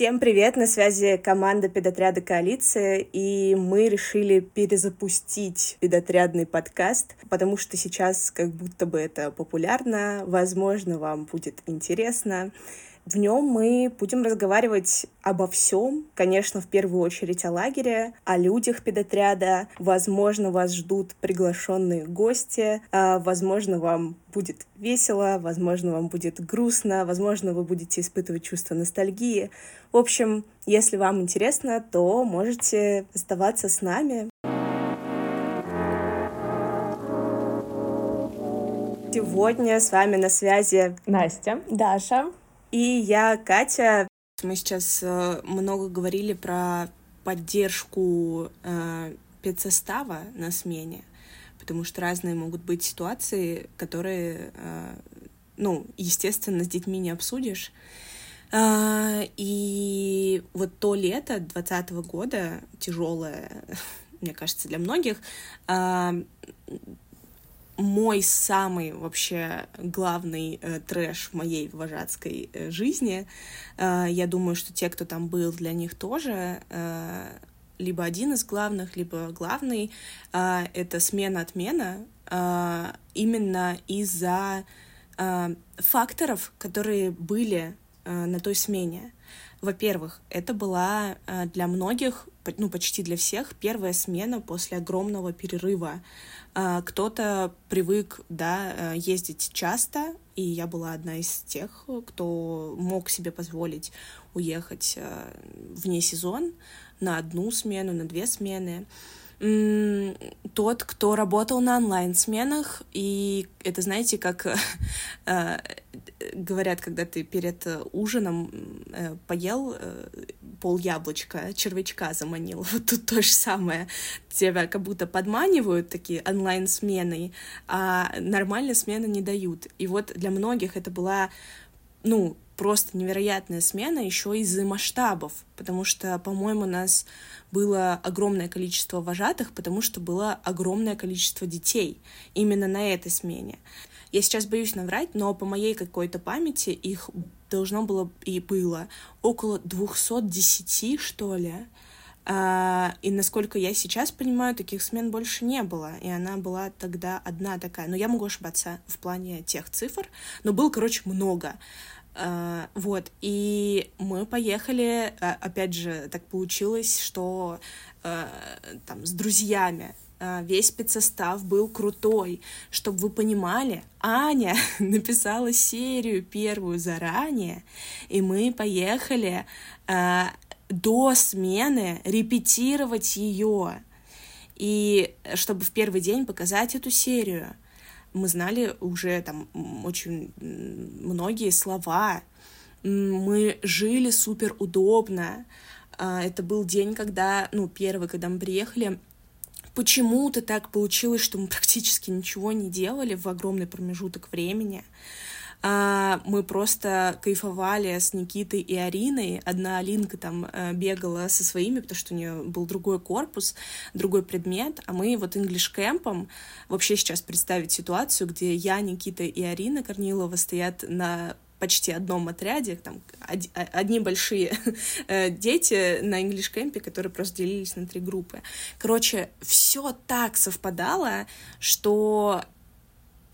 Всем привет! На связи команда педотряда «Коалиция», и мы решили перезапустить педотрядный подкаст, потому что сейчас как будто бы это популярно, возможно, вам будет интересно. В нем мы будем разговаривать обо всем, конечно, в первую очередь о лагере, о людях педотряда. Возможно, вас ждут приглашенные гости, а, возможно, вам будет весело, возможно, вам будет грустно, возможно, вы будете испытывать чувство ностальгии. В общем, если вам интересно, то можете оставаться с нами. Сегодня с вами на связи Настя, Даша и я, Катя. Мы сейчас э, много говорили про поддержку э, педсостава на смене, потому что разные могут быть ситуации, которые, э, ну, естественно, с детьми не обсудишь. Э, и вот то лето двадцатого года, тяжелое, мне кажется, для многих, э, мой самый вообще главный э, трэш в моей вожатской э, жизни. Э, я думаю, что те, кто там был, для них тоже э, либо один из главных, либо главный. Э, это смена-отмена э, именно из-за э, факторов, которые были э, на той смене. Во-первых, это была э, для многих, ну почти для всех, первая смена после огромного перерыва. Кто-то привык, да, э, ездить часто, и я была одна из тех, кто мог себе позволить уехать э, вне сезон на одну смену, на две смены тот, кто работал на онлайн-сменах, и это, знаете, как э, говорят, когда ты перед ужином э, поел э, пол яблочка, червячка заманил, вот тут то же самое. Тебя как будто подманивают такие онлайн-смены, а нормальные смены не дают. И вот для многих это была, ну, просто невероятная смена еще из-за масштабов, потому что, по-моему, у нас было огромное количество вожатых, потому что было огромное количество детей именно на этой смене. Я сейчас боюсь наврать, но по моей какой-то памяти их должно было и было около 210, что ли. А, и насколько я сейчас понимаю, таких смен больше не было. И она была тогда одна такая. Но я могу ошибаться в плане тех цифр. Но было, короче, много. Uh, вот, и мы поехали, uh, опять же, так получилось, что uh, там с друзьями весь спецсостав был крутой. Чтобы вы понимали, Аня написала серию первую заранее, и мы поехали до смены репетировать ее. И чтобы в первый день показать эту серию мы знали уже там очень многие слова, мы жили супер удобно. А, это был день, когда, ну, первый, когда мы приехали, почему-то так получилось, что мы практически ничего не делали в огромный промежуток времени. А, мы просто кайфовали с Никитой и Ариной. Одна Алинка там э, бегала со своими, потому что у нее был другой корпус, другой предмет, а мы вот English Camp'ом вообще сейчас представить ситуацию, где я, Никита и Арина Корнилова стоят на почти одном отряде, там одни большие э, дети на English Camp, которые просто делились на три группы. Короче, все так совпадало, что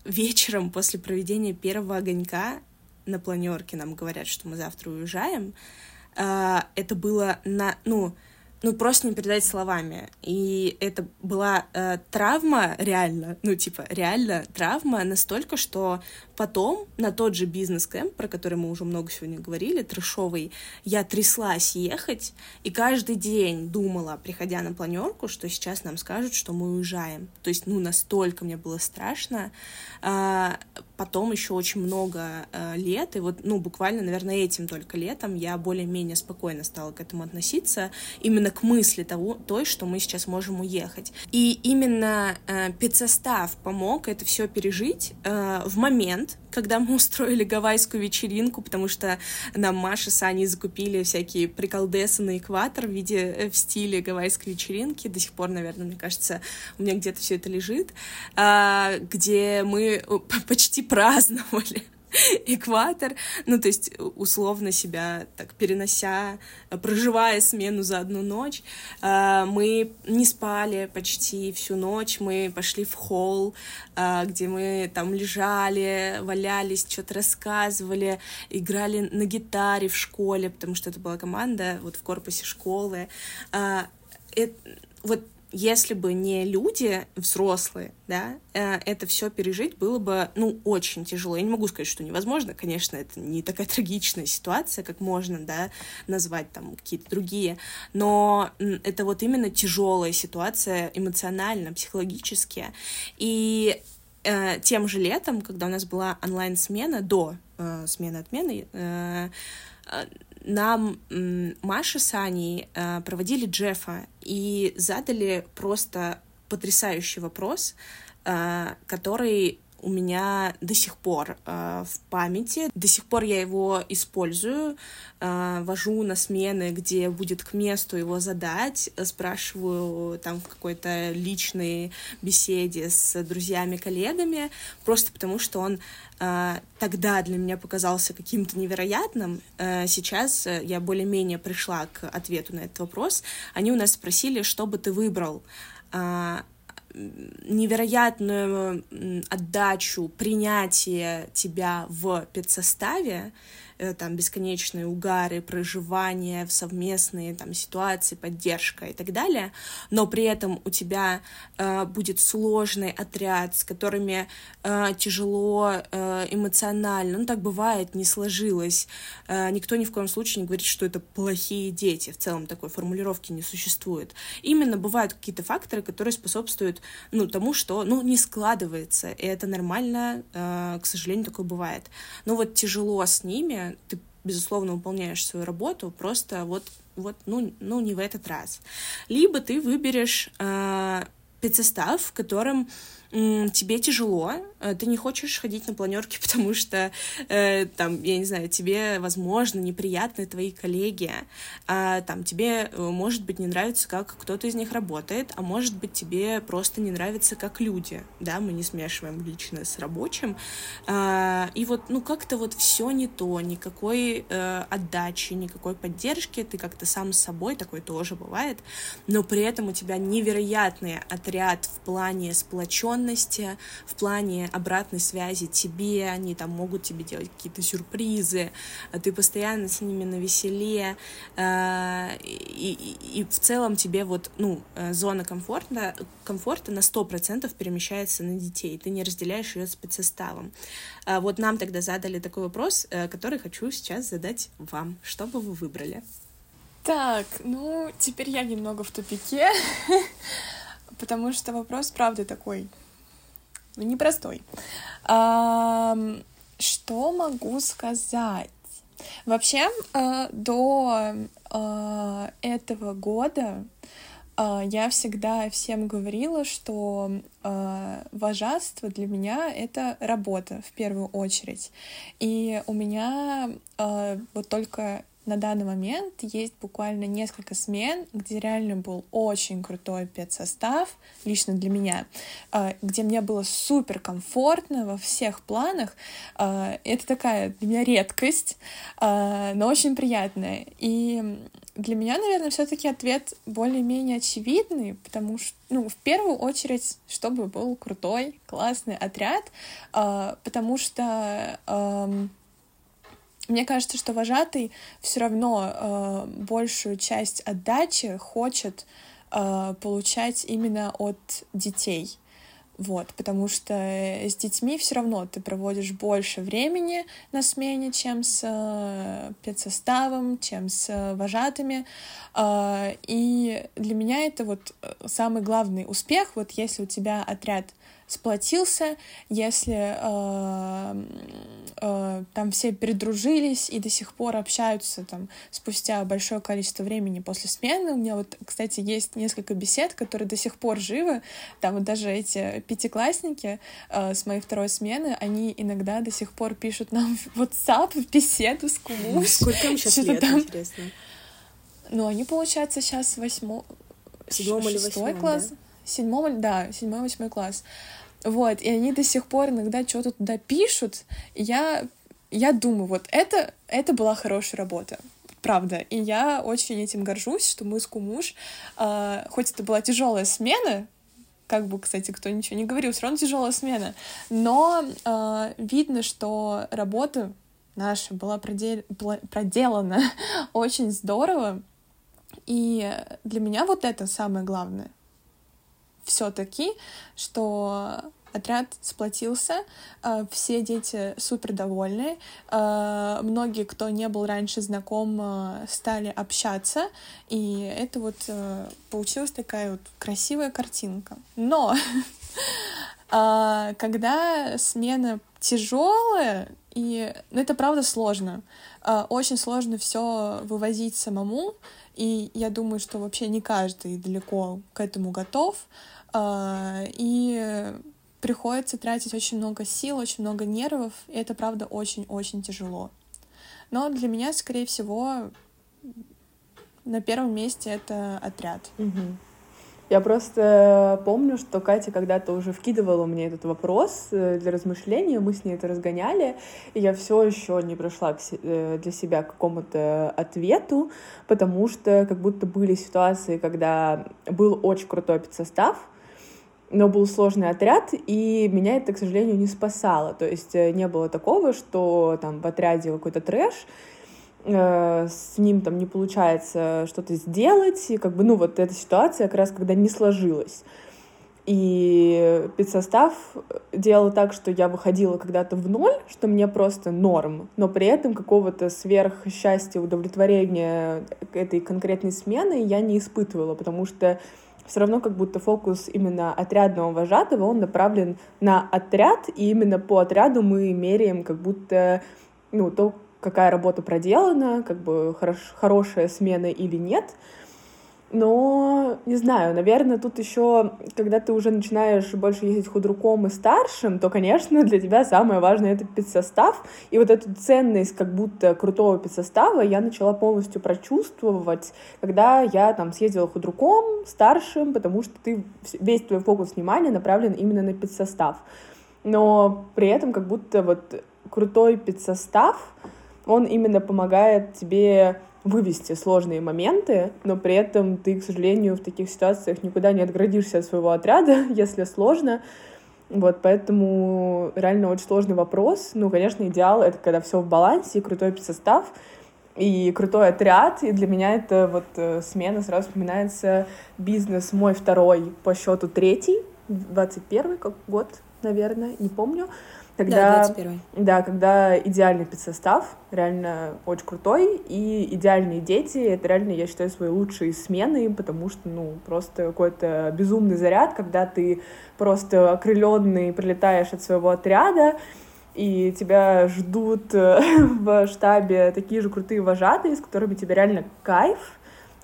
вечером после проведения первого огонька на планерке нам говорят, что мы завтра уезжаем. А, это было на, ну, ну, просто не передать словами. И это была э, травма реально, ну, типа, реально травма настолько, что потом на тот же бизнес-кэмп, про который мы уже много сегодня говорили, трешовый, я тряслась ехать, и каждый день думала, приходя на планерку, что сейчас нам скажут, что мы уезжаем. То есть, ну, настолько мне было страшно. А, потом еще очень много а, лет, и вот, ну, буквально, наверное, этим только летом я более-менее спокойно стала к этому относиться, именно к мысли того, той, что мы сейчас можем уехать. И именно а, педсостав помог это все пережить в момент, момент, когда мы устроили гавайскую вечеринку, потому что нам Маша с Аней закупили всякие приколдесы на экватор в виде, э, в стиле гавайской вечеринки. До сих пор, наверное, мне кажется, у меня где-то все это лежит, а, где мы почти праздновали экватор, ну, то есть условно себя так перенося, проживая смену за одну ночь. А, мы не спали почти всю ночь, мы пошли в холл, а, где мы там лежали, валялись, что-то рассказывали, играли на гитаре в школе, потому что это была команда вот в корпусе школы. А, это, вот если бы не люди взрослые, да, э, это все пережить было бы, ну, очень тяжело. Я не могу сказать, что невозможно, конечно, это не такая трагичная ситуация, как можно, да, назвать там какие-то другие, но это вот именно тяжелая ситуация эмоционально, психологически. И э, тем же летом, когда у нас была онлайн-смена, до э, смены отмены, э, э нам Маша с Аней э, проводили Джеффа и задали просто потрясающий вопрос, э, который у меня до сих пор э, в памяти. До сих пор я его использую, э, вожу на смены, где будет к месту его задать, спрашиваю там в какой-то личной беседе с друзьями, коллегами, просто потому что он э, тогда для меня показался каким-то невероятным. Э, сейчас я более-менее пришла к ответу на этот вопрос. Они у нас спросили, что бы ты выбрал. Э, невероятную отдачу, принятие тебя в педсоставе, там бесконечные угары, проживание в совместные там ситуации, поддержка и так далее, но при этом у тебя э, будет сложный отряд, с которыми э, тяжело э, эмоционально, ну так бывает, не сложилось. Э, никто ни в коем случае не говорит, что это плохие дети, в целом такой формулировки не существует. Именно бывают какие-то факторы, которые способствуют ну, тому, что ну, не складывается, и это нормально, э, к сожалению, такое бывает. Но вот тяжело с ними, ты, безусловно, выполняешь свою работу, просто вот, вот ну, ну, не в этот раз. Либо ты выберешь э, спецсостав, в котором тебе тяжело, э, ты не хочешь ходить на планерки, потому что э, там, я не знаю, тебе, возможно, неприятны твои коллеги, а там тебе, э, может быть, не нравится, как кто-то из них работает, а может быть, тебе просто не нравится, как люди, да, мы не смешиваем личное с рабочим, а, и вот, ну, как-то вот все не то, никакой э, отдачи, никакой поддержки, ты как-то сам с собой, такой тоже бывает, но при этом у тебя невероятный отряд в плане сплоченности, в плане обратной связи тебе, они там могут тебе делать какие-то сюрпризы, а ты постоянно с ними на веселе, э, и, и, и в целом тебе вот, ну, э, зона комфорта, комфорта на 100% перемещается на детей, ты не разделяешь ее с спецсоставом. А вот нам тогда задали такой вопрос, э, который хочу сейчас задать вам. Что бы вы выбрали? Так, ну, теперь я немного в тупике, потому что вопрос, правда, такой ну, непростой. А, что могу сказать? Вообще, э, до э, этого года э, я всегда всем говорила, что вожатство для меня — это работа в первую очередь. И у меня вот только на данный момент есть буквально несколько смен, где реально был очень крутой педсостав, лично для меня, а, где мне было супер комфортно во всех планах. А, это такая для меня редкость, а, но очень приятная. И для меня, наверное, все-таки ответ более-менее очевидный, потому что, ну, в первую очередь, чтобы был крутой, классный отряд, потому что мне кажется, что вожатый все равно э, большую часть отдачи хочет э, получать именно от детей. Вот, потому что с детьми все равно ты проводишь больше времени на смене, чем с э, педсоставом, чем с э, вожатыми. Э, и для меня это вот э, самый главный успех, вот если у тебя отряд сплотился, если э, э, там все передружились и до сих пор общаются там спустя большое количество времени после смены. У меня вот, кстати, есть несколько бесед, которые до сих пор живы. Там вот даже эти пятиклассники э, с моей второй смены, они иногда до сих пор пишут нам в WhatsApp в беседу с Кумуш. Сколько им сейчас лет, там... интересно? Ну, они, получается, сейчас восьмой... Седьмом или восьмом, класс. Да? Седьмом, да, седьмой, восьмой класс. Вот, и они до сих пор иногда что-то туда пишут, и я я думаю, вот это, это была хорошая работа правда. И я очень этим горжусь, что мы с Кумуш, э, хоть это была тяжелая смена, как бы, кстати, кто ничего не говорил, все равно тяжелая смена, но э, видно, что работа наша была продел... проделана очень здорово, и для меня вот это самое главное. Все-таки, что отряд сплотился, э, все дети супер довольны, э, многие, кто не был раньше знаком, э, стали общаться, и это вот получилась такая вот красивая картинка. Но когда смена тяжелая, и ну, это правда сложно. Очень сложно все вывозить самому, и я думаю, что вообще не каждый далеко к этому готов. И приходится тратить очень много сил, очень много нервов, и это, правда, очень-очень тяжело. Но для меня, скорее всего, на первом месте это отряд. Угу. Я просто помню, что Катя когда-то уже вкидывала мне этот вопрос э, для размышления, мы с ней это разгоняли, и я все еще не пришла э, для себя к какому-то ответу, потому что как будто были ситуации, когда был очень крутой педсостав, но был сложный отряд, и меня это, к сожалению, не спасало. То есть э, не было такого, что там в отряде какой-то трэш, э, с ним там не получается что-то сделать, и как бы, ну, вот эта ситуация как раз, когда не сложилась. И педсостав делал так, что я выходила когда-то в ноль, что мне просто норм, но при этом какого-то сверхсчастья, удовлетворения этой конкретной смены я не испытывала, потому что все равно как будто фокус именно отрядного вожатого, он направлен на отряд, и именно по отряду мы меряем как будто, ну, то, какая работа проделана, как бы хорош, хорошая смена или нет. Но, не знаю, наверное, тут еще, когда ты уже начинаешь больше ездить худруком и старшим, то, конечно, для тебя самое важное — это педсостав. И вот эту ценность как будто крутого педсостава я начала полностью прочувствовать, когда я там съездила худруком, старшим, потому что ты, весь твой фокус внимания направлен именно на педсостав. Но при этом как будто вот крутой педсостав, он именно помогает тебе вывести сложные моменты, но при этом ты, к сожалению, в таких ситуациях никуда не отградишься от своего отряда, если сложно. Вот, поэтому реально очень сложный вопрос. Ну, конечно, идеал — это когда все в балансе, и крутой состав, и крутой отряд, и для меня это вот э, смена, сразу вспоминается бизнес мой второй по счету третий, 21 как год, наверное, не помню. Когда, да, 21 Да, когда идеальный педсостав, реально очень крутой, и идеальные дети, это реально, я считаю, свои лучшие смены, потому что, ну, просто какой-то безумный заряд, когда ты просто окрыленный прилетаешь от своего отряда, и тебя ждут э, в штабе такие же крутые вожатые, с которыми тебе реально кайф,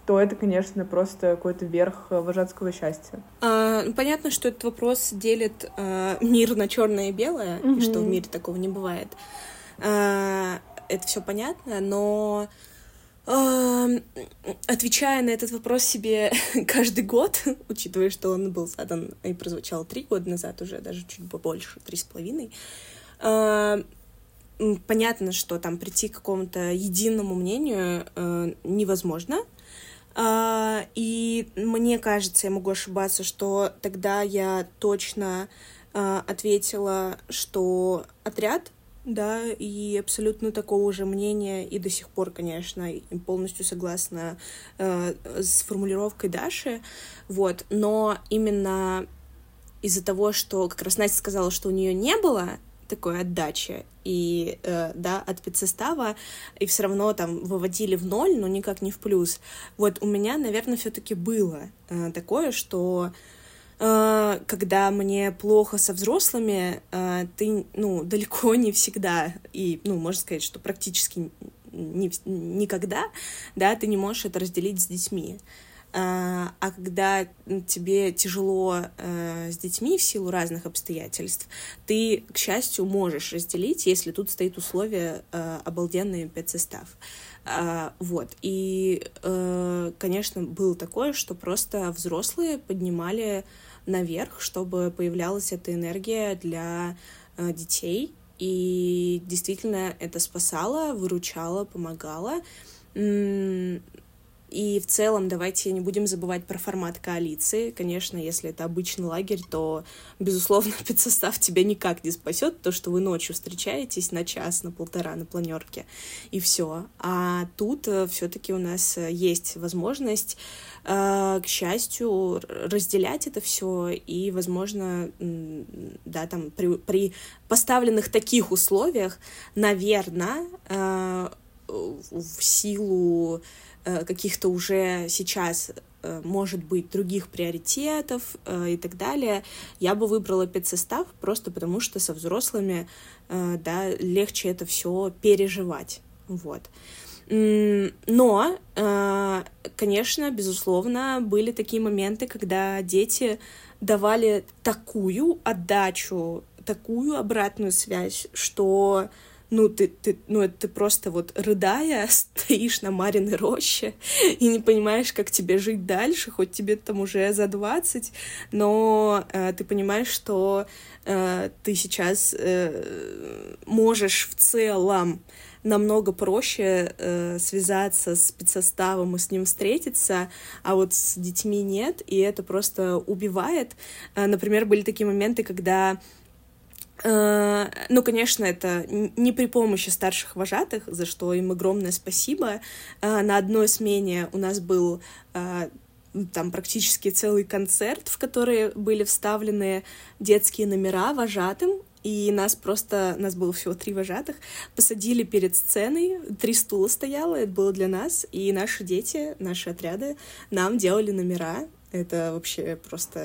то это, конечно, просто какой-то верх э, вожатского счастья. А, ну, понятно, что этот вопрос делит а, мир на черное и белое, mm-hmm. и что в мире такого не бывает. А, это все понятно, но а, отвечая на этот вопрос себе каждый год, учитывая, что он был задан и прозвучал три года назад уже, даже чуть побольше, три с половиной, а, понятно, что там прийти к какому-то единому мнению э, невозможно, и мне кажется, я могу ошибаться, что тогда я точно а, ответила, что отряд, да, и абсолютно такого же мнения, и до сих пор, конечно, полностью согласна э, с формулировкой Даши, вот, но именно из-за того, что как раз Настя сказала, что у нее не было такой отдачи и э, да от педсостава и все равно там выводили в ноль, но никак не в плюс. Вот у меня, наверное, все-таки было э, такое, что э, когда мне плохо со взрослыми, э, ты ну далеко не всегда и ну можно сказать, что практически не, никогда, да, ты не можешь это разделить с детьми. А, а когда тебе тяжело э, с детьми в силу разных обстоятельств, ты, к счастью, можешь разделить, если тут стоит условие э, обалденный педсостав. А, вот. И, э, конечно, было такое, что просто взрослые поднимали наверх, чтобы появлялась эта энергия для детей, И действительно это спасало, выручало, помогало. И в целом давайте не будем забывать про формат коалиции. Конечно, если это обычный лагерь, то, безусловно, спецсостав тебя никак не спасет, то, что вы ночью встречаетесь на час, на полтора на планерке, и все. А тут э, все-таки у нас э, есть возможность, э, к счастью, разделять это все, и, возможно, да, там при, при поставленных таких условиях, наверное, в силу Э, каких-то уже сейчас э, может быть других приоритетов э, и так далее, я бы выбрала педсостав просто потому, что со взрослыми да, легче это все переживать. Вот. Но, конечно, безусловно, были такие моменты, когда дети давали такую отдачу, такую обратную связь, что ну, ты, ты, ну, это ты просто вот рыдая стоишь на Мариной роще и не понимаешь, как тебе жить дальше, хоть тебе там уже за 20, но э, ты понимаешь, что э, ты сейчас э, можешь в целом намного проще э, связаться с спецсоставом и с ним встретиться, а вот с детьми нет, и это просто убивает. Э, например, были такие моменты, когда ну, конечно, это не при помощи старших вожатых, за что им огромное спасибо. Э, на одной смене у нас был э, там практически целый концерт, в который были вставлены детские номера вожатым, и нас просто, нас было всего три вожатых, посадили перед сценой, три стула стояло, это было для нас, и наши дети, наши отряды нам делали номера, это вообще просто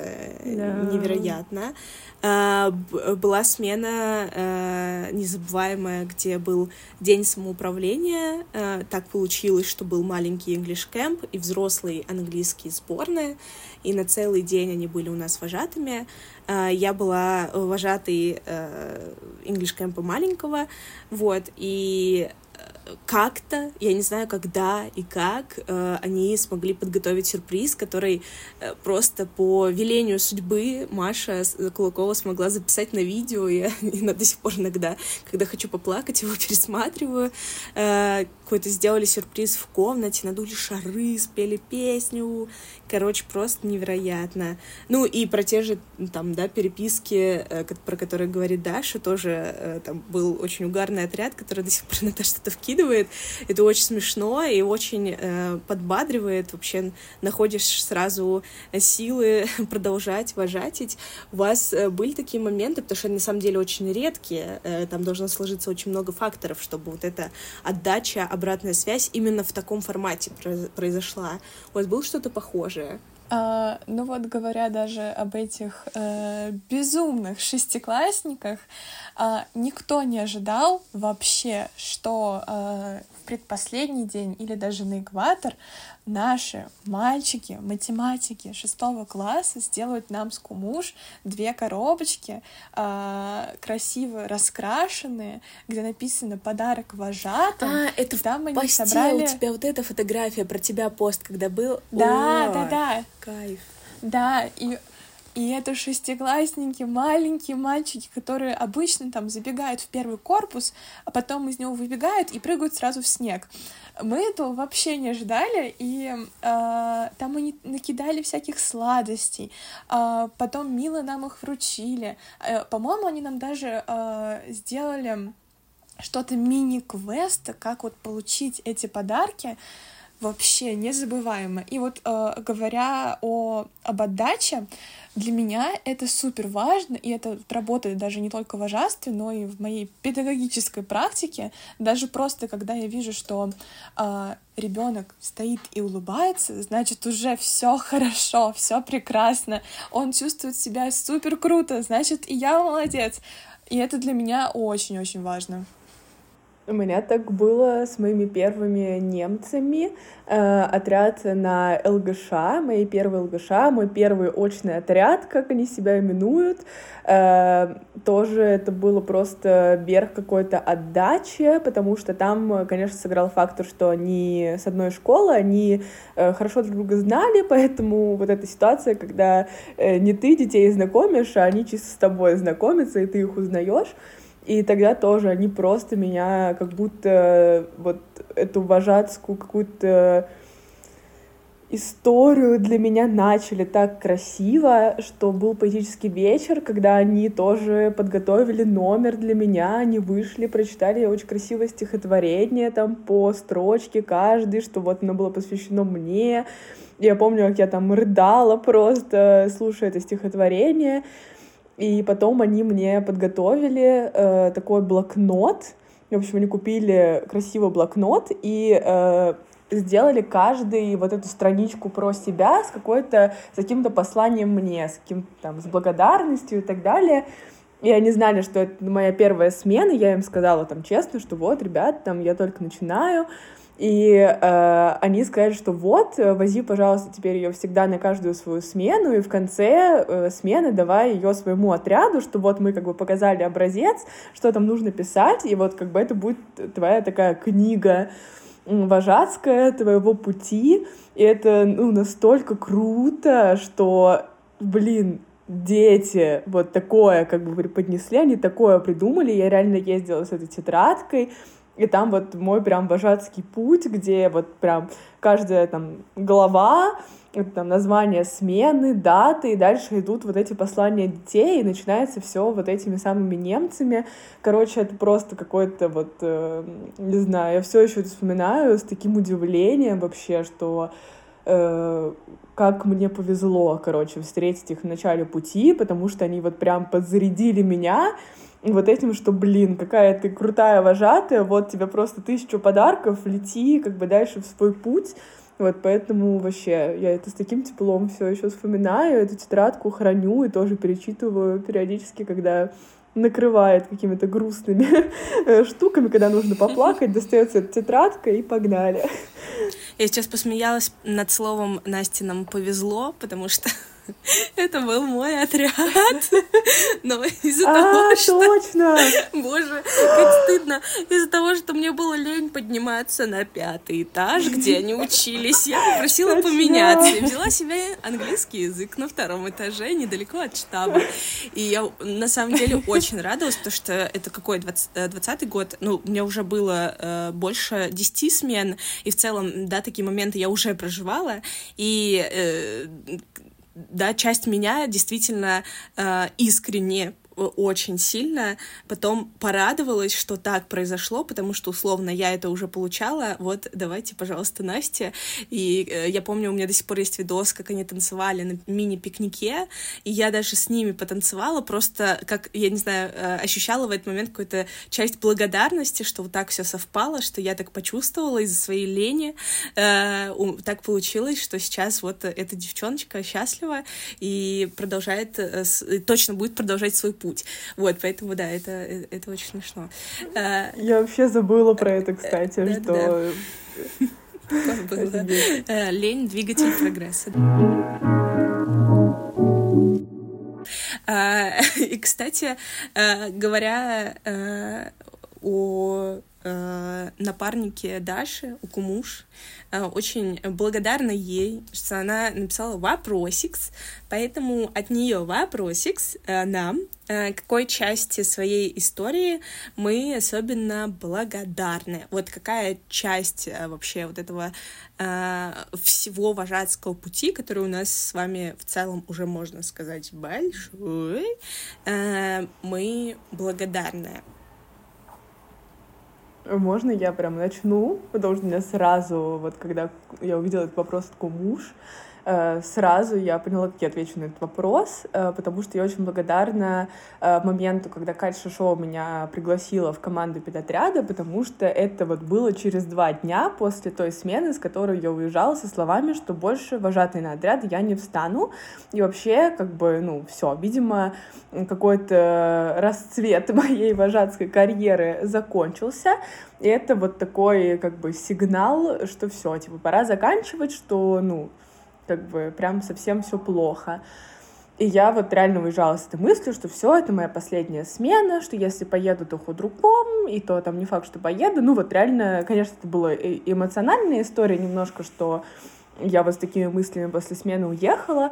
да. невероятно. А, была смена а, незабываемая, где был день самоуправления. А, так получилось, что был маленький English Camp и взрослый английский сборная. И на целый день они были у нас вожатыми. Я была вожатой English Camp маленького. Вот. И как-то, я не знаю, когда и как, э, они смогли подготовить сюрприз, который э, просто по велению судьбы Маша Кулакова смогла записать на видео. Я, я до сих пор иногда, когда хочу поплакать, его пересматриваю. Э, какой-то сделали сюрприз в комнате, надули шары, спели песню. Короче, просто невероятно. Ну и про те же там, да, переписки, э, про которые говорит Даша, тоже э, там был очень угарный отряд, который до сих пор иногда что-то вкидывает. Это очень смешно и очень э, подбадривает. Вообще находишь сразу силы продолжать вожатить. У вас э, были такие моменты, потому что они на самом деле очень редкие. Э, там должно сложиться очень много факторов, чтобы вот эта отдача, обратная связь именно в таком формате произошла. У вас было что-то похожее? А, ну вот говоря даже об этих э, безумных шестиклассниках, э, никто не ожидал вообще, что э, предпоследний день или даже на экватор наши мальчики, математики шестого класса сделают нам с кумуш две коробочки, э, красиво раскрашенные, где написано «Подарок вожатым». А, это и там они собрали... у тебя вот эта фотография про тебя пост, когда был? Да, О, да, да. Кайф. Да, и и это шестиклассники, маленькие мальчики, которые обычно там забегают в первый корпус, а потом из него выбегают и прыгают сразу в снег. Мы этого вообще не ожидали, и э, там они накидали всяких сладостей. Э, потом мило нам их вручили. Э, по-моему, они нам даже э, сделали что-то мини-квест, как вот получить эти подарки вообще незабываемо. И вот э, говоря о, об отдаче, для меня это супер важно, и это работает даже не только в вожатстве, но и в моей педагогической практике. Даже просто когда я вижу, что э, ребенок стоит и улыбается, значит уже все хорошо, все прекрасно, он чувствует себя супер круто, значит и я молодец. И это для меня очень-очень важно. У меня так было с моими первыми немцами. Э, отряд на ЛГШ, мои первые ЛГШ, мой первый очный отряд, как они себя именуют. Э, тоже это было просто верх какой-то отдачи, потому что там, конечно, сыграл фактор, что они с одной школы, они э, хорошо друг друга знали, поэтому вот эта ситуация, когда не ты детей знакомишь, а они чисто с тобой знакомятся, и ты их узнаешь, И тогда тоже они просто меня как будто вот эту вожатскую какую-то историю для меня начали так красиво, что был поэтический вечер, когда они тоже подготовили номер для меня, они вышли, прочитали очень красивое стихотворение там по строчке каждый, что вот оно было посвящено мне. Я помню, как я там рыдала просто, слушая это стихотворение. И потом они мне подготовили э, такой блокнот. В общем, они купили красивый блокнот и э, сделали каждый вот эту страничку про себя с какой-то, с каким-то посланием мне, с каким-то там, с благодарностью и так далее. И они знали, что это моя первая смена, я им сказала там честно, что вот, ребят, там я только начинаю, и э, они сказали, что вот, вози, пожалуйста, теперь ее всегда на каждую свою смену, и в конце э, смены давай ее своему отряду, что вот мы как бы показали образец, что там нужно писать, и вот как бы это будет твоя такая книга, вожатская твоего пути, и это ну, настолько круто, что, блин, дети вот такое как бы преподнесли, они такое придумали, я реально ездила с этой тетрадкой, и там вот мой прям вожатский путь, где вот прям каждая там глава это там название смены, даты, и дальше идут вот эти послания детей, и начинается все вот этими самыми немцами. Короче, это просто какой-то вот, э, не знаю, я все еще вспоминаю с таким удивлением вообще, что э, как мне повезло, короче, встретить их в начале пути, потому что они вот прям подзарядили меня, вот этим, что, блин, какая ты крутая вожатая, вот тебе просто тысячу подарков, лети как бы дальше в свой путь, вот, поэтому вообще я это с таким теплом все еще вспоминаю, эту тетрадку храню и тоже перечитываю периодически, когда накрывает какими-то грустными э, штуками, когда нужно поплакать, достается эта тетрадка и погнали. Я сейчас посмеялась над словом Настином «повезло», потому что Это был мой отряд. Но из-за а, того, что... точно! Боже, как стыдно. Из-за того, что мне было лень подниматься на пятый этаж, где они учились, я попросила поменяться. Я взяла себе английский язык на втором этаже, недалеко от штаба. И я на самом деле очень радовалась, потому что это какой, 20 год? Ну, у меня уже было э, больше 10 смен, и в целом, да, такие моменты я уже проживала. И э, да, часть меня действительно э, искренне очень сильно, потом порадовалась, что так произошло, потому что, условно, я это уже получала, вот, давайте, пожалуйста, Настя, и э, я помню, у меня до сих пор есть видос, как они танцевали на мини-пикнике, и я даже с ними потанцевала, просто, как, я не знаю, э, ощущала в этот момент какую-то часть благодарности, что вот так все совпало, что я так почувствовала из-за своей лени, э, так получилось, что сейчас вот эта девчоночка счастлива и продолжает, э, точно будет продолжать свой путь путь. Вот, поэтому, да, это, это очень смешно. А, Я вообще забыла про это, кстати, что... Э, лень — двигатель прогресса. А, и, кстати, э, говоря э, напарнике Даши, у Кумуш, Э, очень благодарна ей, что она написала вопросикс, поэтому от нее вопросикс э, нам, э, какой части своей истории мы особенно благодарны. Вот какая часть вообще вот этого всего вожатского пути, который у нас с вами в целом уже можно сказать большой, мы благодарны. Можно я прям начну? Потому что у меня сразу, вот когда я увидела этот вопрос, такой муж, сразу я поняла, как я отвечу на этот вопрос, э, потому что я очень благодарна э, моменту, когда Катя Шишова меня пригласила в команду педотряда, потому что это вот было через два дня после той смены, с которой я уезжала со словами, что больше вожатой на отряд я не встану. И вообще, как бы, ну, все, видимо, какой-то расцвет моей вожатской карьеры закончился. И это вот такой, как бы, сигнал, что все, типа, пора заканчивать, что, ну, как бы прям совсем все плохо. И я вот реально уезжала с этой мыслью, что все, это моя последняя смена, что если поеду, то худруком, и то там не факт, что поеду. Ну вот реально, конечно, это была эмоциональная история немножко, что я вот с такими мыслями после смены уехала.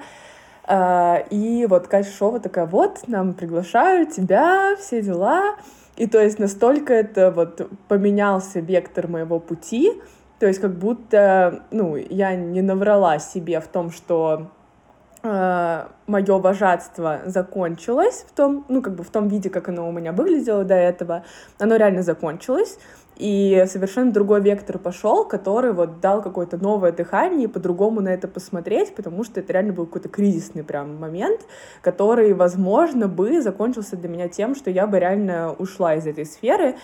А, и вот Катя Шова такая, вот, нам приглашают тебя, все дела. И то есть настолько это вот поменялся вектор моего пути, то есть как будто, ну, я не наврала себе в том, что э, мое вожатство закончилось в том, ну, как бы в том виде, как оно у меня выглядело до этого, оно реально закончилось, и совершенно другой вектор пошел, который вот дал какое-то новое дыхание по-другому на это посмотреть, потому что это реально был какой-то кризисный прям момент, который, возможно, бы закончился для меня тем, что я бы реально ушла из этой сферы,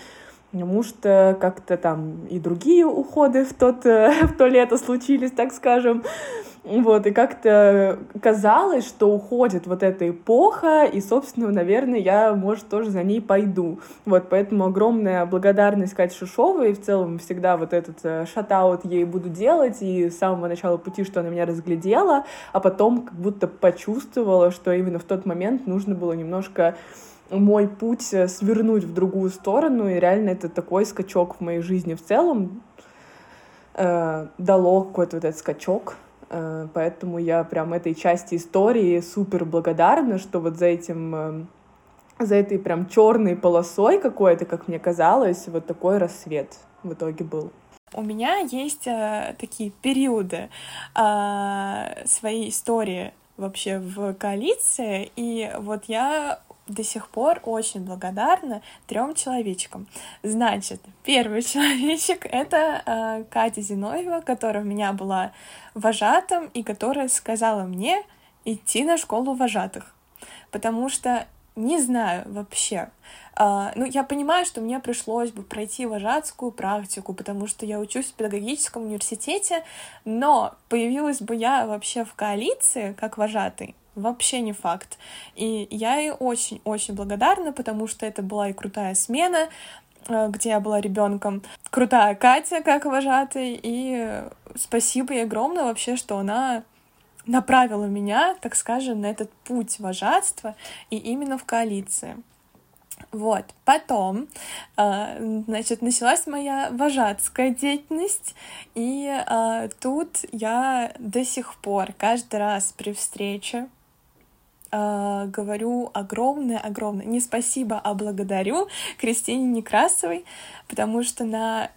что как-то там и другие уходы в, тот, в то лето случились, так скажем, вот, и как-то казалось, что уходит вот эта эпоха, и, собственно, наверное, я, может, тоже за ней пойду. Вот, поэтому огромная благодарность Кате Шишовой, и в целом всегда вот этот э, шатаут ей буду делать, и с самого начала пути, что она меня разглядела, а потом как будто почувствовала, что именно в тот момент нужно было немножко мой путь э, свернуть в другую сторону, и реально это такой скачок в моей жизни в целом э, дало какой-то вот этот скачок, Э, поэтому я прям этой части истории супер благодарна, что вот за этим э, за этой прям черной полосой какой-то, как мне казалось, вот такой рассвет в итоге был. У меня есть э, такие периоды э, своей истории вообще в коалиции, и вот я до сих пор очень благодарна трем человечкам. Значит, первый человечек — это э, Катя Зиновьева, которая у меня была вожатым и которая сказала мне идти на школу вожатых. Потому что не знаю вообще. Uh, ну, я понимаю, что мне пришлось бы пройти вожатскую практику, потому что я учусь в педагогическом университете, но появилась бы я вообще в коалиции как вожатый, вообще не факт. И я ей очень-очень благодарна, потому что это была и крутая смена, э, где я была ребенком. Крутая Катя, как вожатый, и спасибо ей огромное вообще, что она направила меня, так скажем, на этот путь вожатства и именно в коалиции. Вот, потом, э, значит, началась моя вожатская деятельность, и э, тут я до сих пор каждый раз при встрече э, говорю огромное-огромное, не спасибо, а благодарю Кристине Некрасовой, потому что на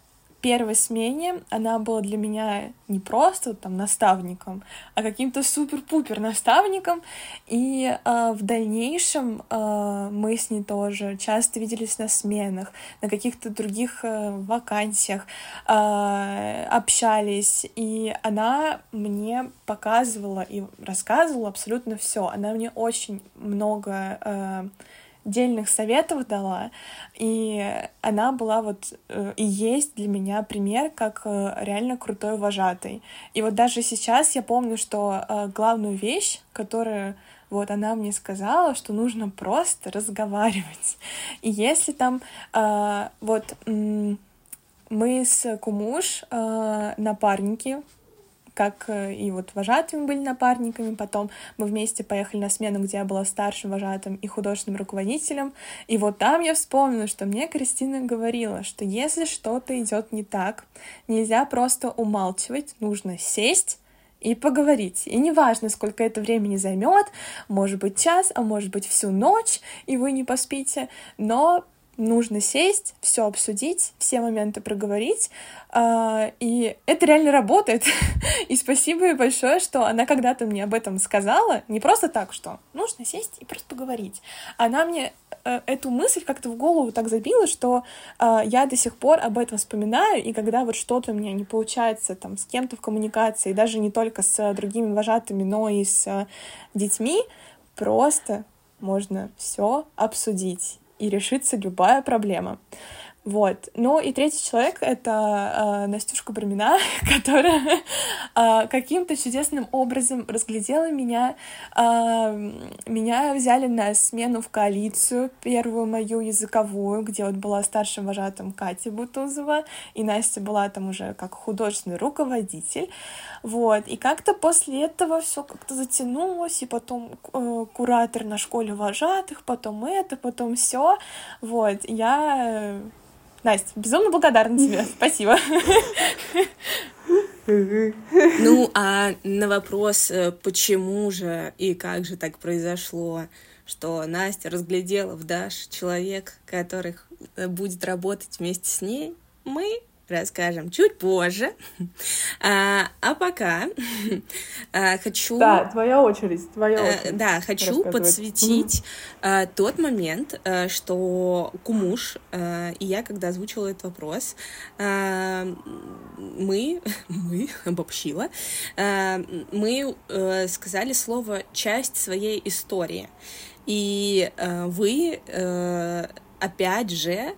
первой смене она была для меня не просто там наставником, а каким-то супер-пупер наставником. И э, в дальнейшем э, мы с ней тоже часто виделись на сменах, на каких-то других э, вакансиях, э, общались. И она мне показывала и рассказывала абсолютно все. Она мне очень много э, дельных советов дала, и она была вот э, и есть для меня пример как э, реально крутой вожатый. И вот даже сейчас я помню, что э, главную вещь, которую вот она мне сказала, что нужно просто разговаривать. И если там вот мы с Кумуш напарники как э, и вот вожатыми были напарниками, потом мы вместе поехали на смену, где я была старшим вожатым и художественным руководителем, и вот там я вспомнила, что мне Кристина говорила, что если что-то идет не так, нельзя просто умалчивать, нужно сесть и поговорить. И неважно, сколько это времени займет, может быть час, а может быть всю ночь, и вы не поспите, но нужно сесть, все обсудить, все моменты проговорить, и это реально работает. и спасибо ей большое, что она когда-то мне об этом сказала, не просто так, что нужно сесть и просто поговорить. Она мне э, эту мысль как-то в голову так забила, что э, я до сих пор об этом вспоминаю, и когда вот что-то у меня не получается там с кем-то в коммуникации, даже не только с другими вожатыми, но и с детьми, просто можно все обсудить и решится любая проблема. Вот. Ну и третий человек — это э, Настюшка Брамина, которая э, каким-то чудесным образом разглядела меня. Э, меня взяли на смену в коалицию, первую мою языковую, где вот была старшим вожатым Катя Бутузова, и Настя была там уже как художественный руководитель. Вот. И как-то после этого все как-то затянулось, и потом э, куратор на школе вожатых, потом это, потом все. Вот. Я Настя, безумно благодарна тебе. Спасибо. Ну, а на вопрос, э, почему же и как же так произошло, что Настя разглядела в Даш человек, который будет работать вместе с ней, мы расскажем чуть позже. А, а пока а, хочу... Да, твоя очередь, твоя э, очередь. Да, хочу подсветить а, тот момент, а, что Кумуш а, и я, когда озвучила этот вопрос, а, мы, мы, обобщила, а, мы а, сказали слово «часть своей истории». И а, вы, а, опять же,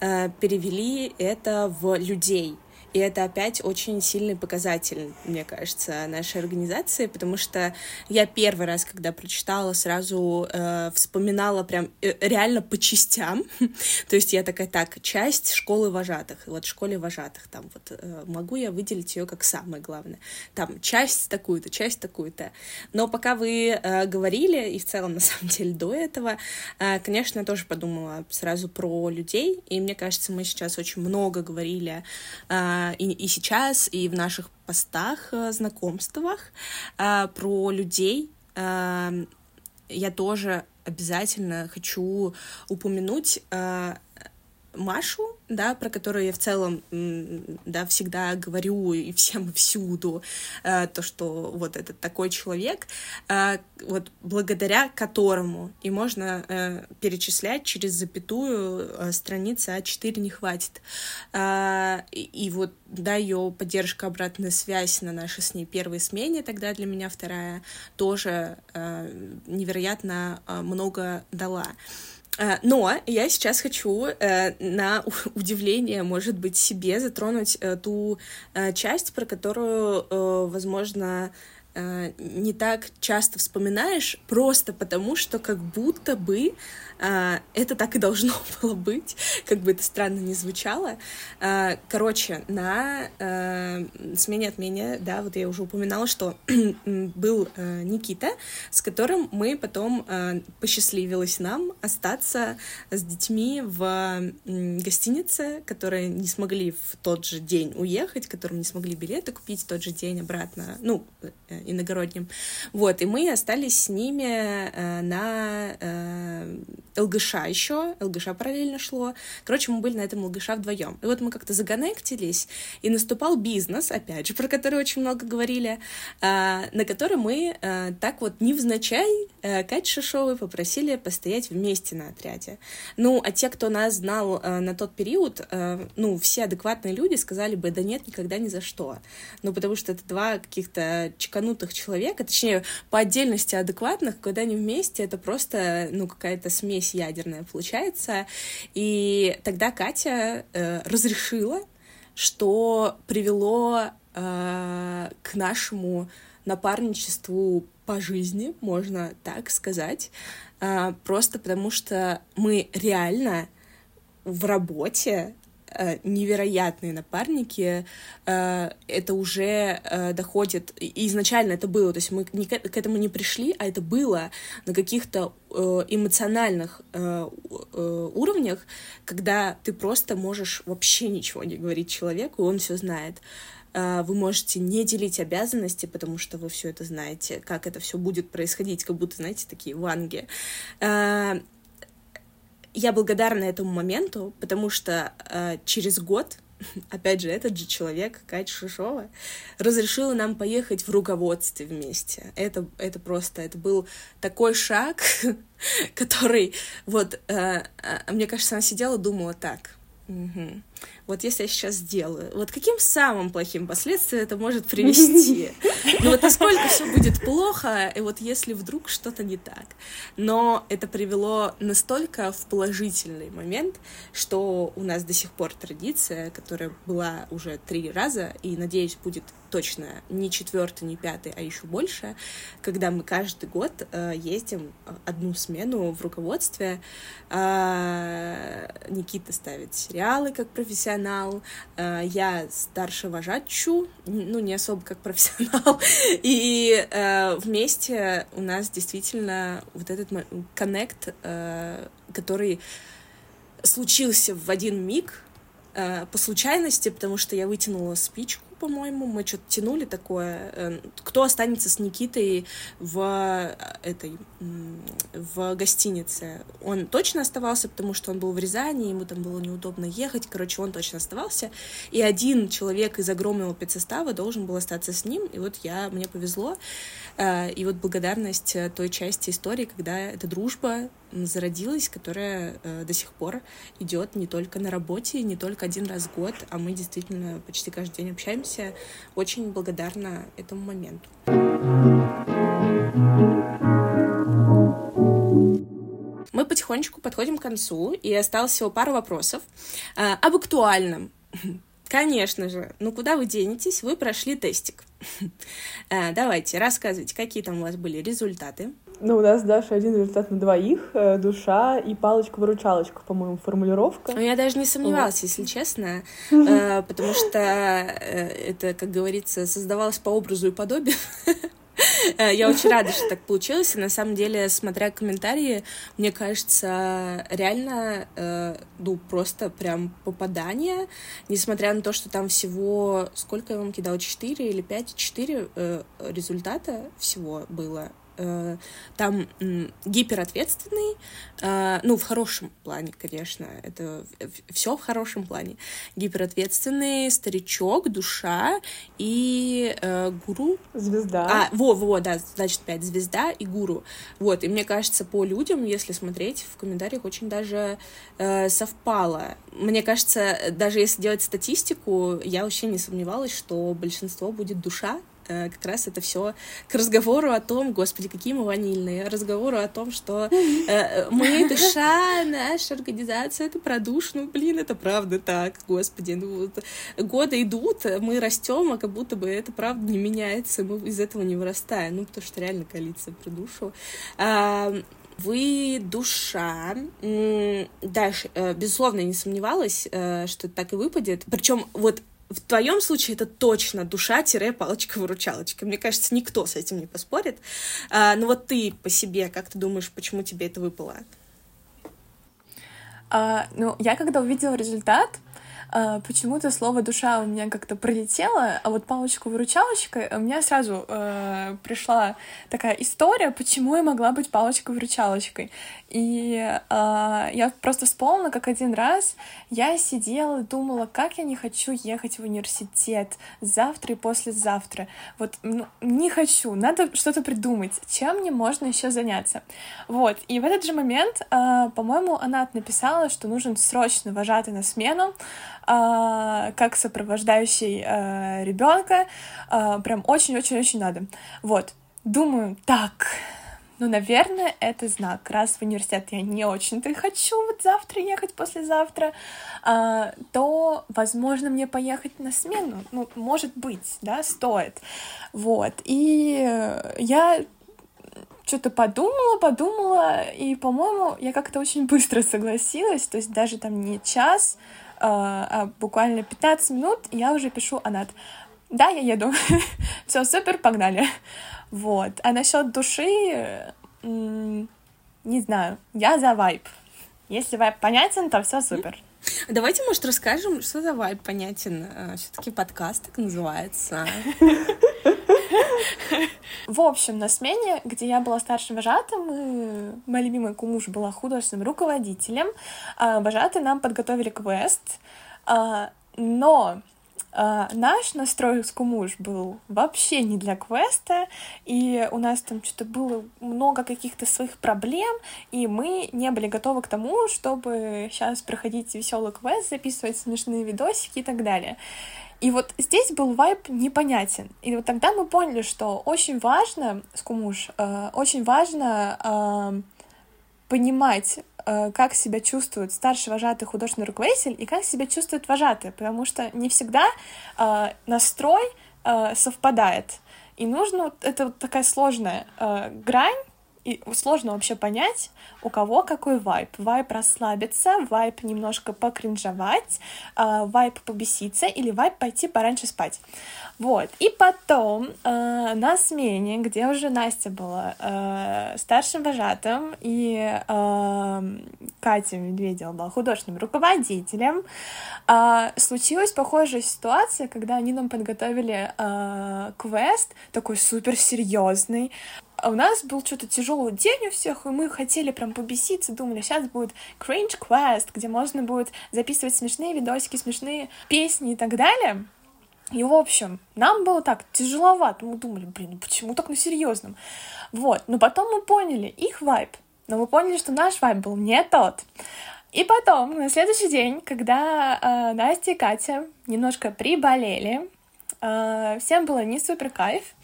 перевели это в людей. И это опять очень сильный показатель, мне кажется, нашей организации, потому что я первый раз, когда прочитала, сразу э, вспоминала прям э, реально по частям. То есть я такая, так, часть школы вожатых. Вот в школе вожатых там вот э, могу я выделить ее как самое главное. Там часть такую-то, часть такую-то. Но пока вы э, говорили, и в целом, на самом деле, до этого, э, конечно, я тоже подумала сразу про людей. И мне кажется, мы сейчас очень много говорили э, и, и сейчас, и в наших постах, э, знакомствах э, про людей. Э, я тоже обязательно хочу упомянуть Машу, да, про которую я в целом, да, всегда говорю и всем всюду, э, то, что вот этот такой человек, э, вот благодаря которому и можно э, перечислять через запятую страницы А4 не хватит. И, и вот, да, ее поддержка, обратная связь на нашей с ней первой смене, тогда для меня вторая, тоже невероятно много дала. Э, но я сейчас хочу э, на удивление, может быть, себе затронуть э, ту часть, про которую, возможно, не так часто вспоминаешь, просто потому что как будто бы это так и должно было быть, как бы это странно не звучало. А, короче, на а, смене отмене, да, вот я уже упоминала, что был Никита, с которым мы потом посчастливилось нам остаться с детьми в гостинице, которые не смогли в тот же день уехать, которым не смогли билеты купить в тот же день обратно, ну, э, иногородним. Вот, и мы остались с ними на ЛГШ еще, ЛГШ параллельно шло. Короче, мы были на этом ЛГШ вдвоем. И вот мы как-то загонектились, и наступал бизнес, опять же, про который очень много говорили, а, на который мы а, так вот невзначай а, Кать Шишовой попросили постоять вместе на отряде. Ну, а те, кто нас знал на тот период, ну, все адекватные люди сказали бы, да нет, никогда ни за что. Ну, потому что это два каких-то чеканутых человека, точнее, по отдельности адекватных, когда они вместе, это просто, ну, какая-то смесь смесь ядерная получается. И тогда Катя э, разрешила, что привело э, к нашему напарничеству по жизни, можно так сказать, э, просто потому что мы реально в работе невероятные напарники, э, это уже э, доходит, и изначально это было, то есть мы к этому не пришли, а это было на каких-то эмоциональных уровнях, когда ты просто можешь вообще ничего не говорить человеку, и он все знает. Вы можете не делить обязанности, потому что вы все это знаете, как это все будет происходить, как будто, знаете, такие ванги я благодарна этому моменту, потому что э, через год, опять же, этот же человек, Катя Шишова, разрешила нам поехать в руководстве вместе. Это, это просто, это был такой шаг, который, вот, э, э, мне кажется, она сидела, думала так, угу вот если я сейчас сделаю, вот каким самым плохим последствиям это может привести? Ну вот насколько все будет плохо, и вот если вдруг что-то не так. Но это привело настолько в положительный момент, что у нас до сих пор традиция, которая была уже три раза, и, надеюсь, будет точно не четвертый, не пятый, а еще больше, когда мы каждый год э, ездим одну смену в руководстве. Э, Никита ставит сериалы как профессионал, э, я старше вожатчу, ну, не особо как профессионал, и э, вместе у нас действительно вот этот коннект, э, который случился в один миг, по случайности, потому что я вытянула спичку, по-моему, мы что-то тянули такое. Э, кто останется с Никитой в э, этой в гостинице? Он точно оставался, потому что он был в Рязани, ему там было неудобно ехать. Короче, он точно оставался. И один человек из огромного педсостава должен был остаться с ним. И вот я, мне повезло. Э, и вот благодарность той части истории, когда эта дружба зародилась, которая до сих пор идет не только на работе, не только один раз в год, а мы действительно почти каждый день общаемся. Очень благодарна этому моменту. Мы потихонечку подходим к концу, и осталось всего пара вопросов а, об актуальном. Конечно же, ну куда вы денетесь? Вы прошли тестик. а, давайте, рассказывайте, какие там у вас были результаты. Ну, у нас, Даша, один результат на двоих, э, душа и палочка-выручалочка, по-моему, формулировка. Ну, я даже не сомневалась, вот. если честно, э, потому что э, это, как говорится, создавалось по образу и подобию. Я очень рада, что так получилось. И на самом деле, смотря комментарии, мне кажется, реально, ну, просто прям попадание, несмотря на то, что там всего, сколько я вам кидала, 4 или 5, 4 результата всего было. Э, там гиперответственный, э, ну, в хорошем плане, конечно, это все в хорошем плане. Гиперответственный старичок, душа и э, гуру. Звезда. А, во, во, да, значит, пять, звезда и гуру. Вот, и мне кажется, по людям, если смотреть в комментариях, очень даже совпало. Мне кажется, даже если делать статистику, я вообще не сомневалась, что большинство будет душа, как раз это все к разговору о том, господи, какие мы ванильные, разговору о том, что э, мы душа, наша организация, это про душ, ну, блин, это правда так, господи, ну, вот, годы идут, мы растем, а как будто бы это правда не меняется, мы из этого не вырастаем, ну, потому что реально коалиция про душу. А, вы душа. Дальше, э, безусловно, не сомневалась, что это так и выпадет. Причем вот в твоем случае это точно душа-палочка-выручалочка. Мне кажется, никто с этим не поспорит. А, но вот ты по себе, как ты думаешь, почему тебе это выпало? А, ну, я когда увидела результат, а, почему-то слово душа у меня как-то пролетело, а вот палочка-выручалочка у меня сразу э, пришла такая история, почему я могла быть палочкой-выручалочкой. И э, я просто вспомнила, как один раз я сидела и думала, как я не хочу ехать в университет завтра и послезавтра. Вот ну, не хочу, надо что-то придумать, чем мне можно еще заняться. Вот, и в этот же момент, э, по-моему, она написала, что нужен срочно вожатый на смену, как сопровождающий а, ребенка. А, прям очень-очень-очень надо. Вот. Думаю, так, ну, наверное, это знак. Раз в университет я не очень-то хочу вот завтра ехать, послезавтра, а, то, возможно, мне поехать на смену. Ну, может быть, да, стоит. Вот. И я что-то подумала, подумала, и, по-моему, я как-то очень быстро согласилась, то есть даже там не час, а, буквально 15 минут я уже пишу Анат. Да, я еду. Все, супер, погнали. Вот. А насчет души, не знаю, я за вайп. Если вайп понятен, то все супер. Давайте, может, расскажем, что за вайп понятен. А, Все-таки подкаст так называется. В общем, на смене, где я была старшим вожатым, и моя любимая кумуш была художественным руководителем, а, вожатые нам подготовили квест, а, но Uh, наш настрой с Кумуш был вообще не для квеста, и у нас там что-то было много каких-то своих проблем, и мы не были готовы к тому, чтобы сейчас проходить веселый квест, записывать смешные видосики и так далее. И вот здесь был вайп непонятен. И вот тогда мы поняли, что очень важно, скумуш, э, очень важно э, понимать, как себя чувствует старший вожатый художественный руководитель и как себя чувствует вожатый, потому что не всегда э, настрой э, совпадает. И нужно, это вот такая сложная э, грань, и сложно вообще понять, у кого какой вайп. Вайп расслабиться, вайп немножко покринжовать, э, вайп побеситься или вайп пойти пораньше спать. Вот. И потом э, на смене, где уже Настя была э, старшим вожатым, и э, Катя Медведева была художественным руководителем, э, случилась похожая ситуация, когда они нам подготовили э, квест, такой суперсерьезный. А у нас был что-то тяжелый день у всех, и мы хотели прям побеситься, думали, сейчас будет cringe quest, где можно будет записывать смешные видосики, смешные песни и так далее. И, в общем, нам было так тяжеловато. Мы думали, блин, ну почему так на серьезном? Вот. Но потом мы поняли их вайб. Но мы поняли, что наш вайб был не тот. И потом, на следующий день, когда э, Настя и Катя немножко приболели, э, всем было не супер кайф,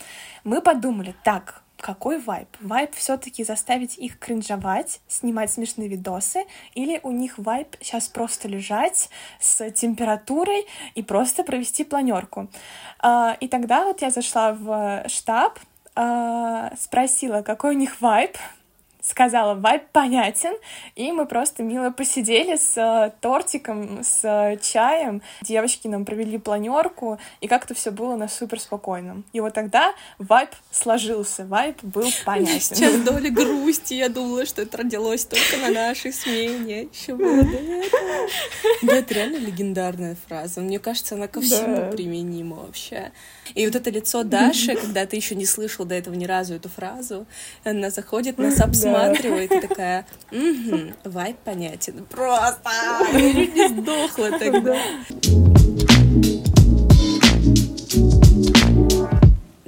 мы подумали, так, какой вайб? Вайб все-таки заставить их кринжовать, снимать смешные видосы, или у них вайб сейчас просто лежать с температурой и просто провести планерку. А, и тогда вот я зашла в штаб, а, спросила, какой у них вайб, сказала, вайп понятен, и мы просто мило посидели с э, тортиком, с э, чаем. Девочки нам провели планерку, и как-то все было на супер спокойном. И вот тогда вайп сложился, вайп был понятен. Сейчас доля грусти, я думала, что это родилось только на нашей смене. Еще было до этого. Да, это реально легендарная фраза. Мне кажется, она ко всему да. применима вообще. И вот это лицо Даши, когда ты еще не слышал до этого ни разу эту фразу, она заходит, нас обсматривает и такая, угу, вайп понятен. Просто! Я чуть не сдохла тогда.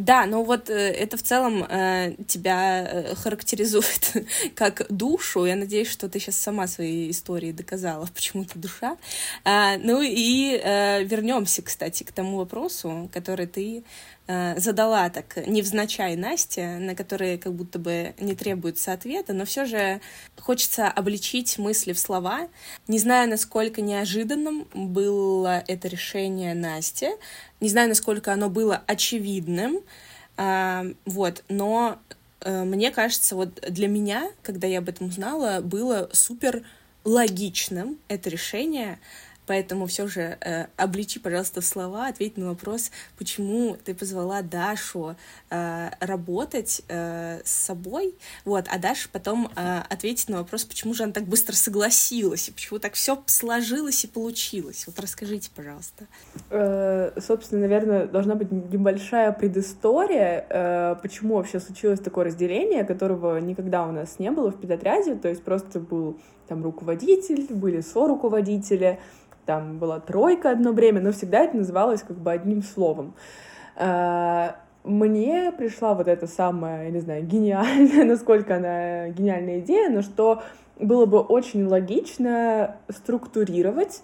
Да, но вот э, это в целом э, тебя э, характеризует как душу. Я надеюсь, что ты сейчас сама своей истории доказала, почему ты душа. А, ну и э, вернемся, кстати, к тому вопросу, который ты задала так невзначай Насте, на которые как будто бы не требуется ответа, но все же хочется обличить мысли в слова. Не знаю, насколько неожиданным было это решение Насти, не знаю, насколько оно было очевидным, а, вот, но э, мне кажется, вот для меня, когда я об этом узнала, было супер логичным это решение, Поэтому все же э, обличи, пожалуйста, слова, ответь на вопрос, почему ты позвала Дашу э, работать э, с собой, вот, а Даша потом э, ответит на вопрос, почему же она так быстро согласилась, и почему так все сложилось и получилось. Вот расскажите, пожалуйста. Э, собственно, наверное, должна быть небольшая предыстория, э, почему вообще случилось такое разделение, которого никогда у нас не было в педотряде, то есть просто был там руководитель, были со-руководители, там была тройка одно время, но всегда это называлось как бы одним словом. А, мне пришла вот эта самая, я не знаю, гениальная, насколько она гениальная идея, но что было бы очень логично структурировать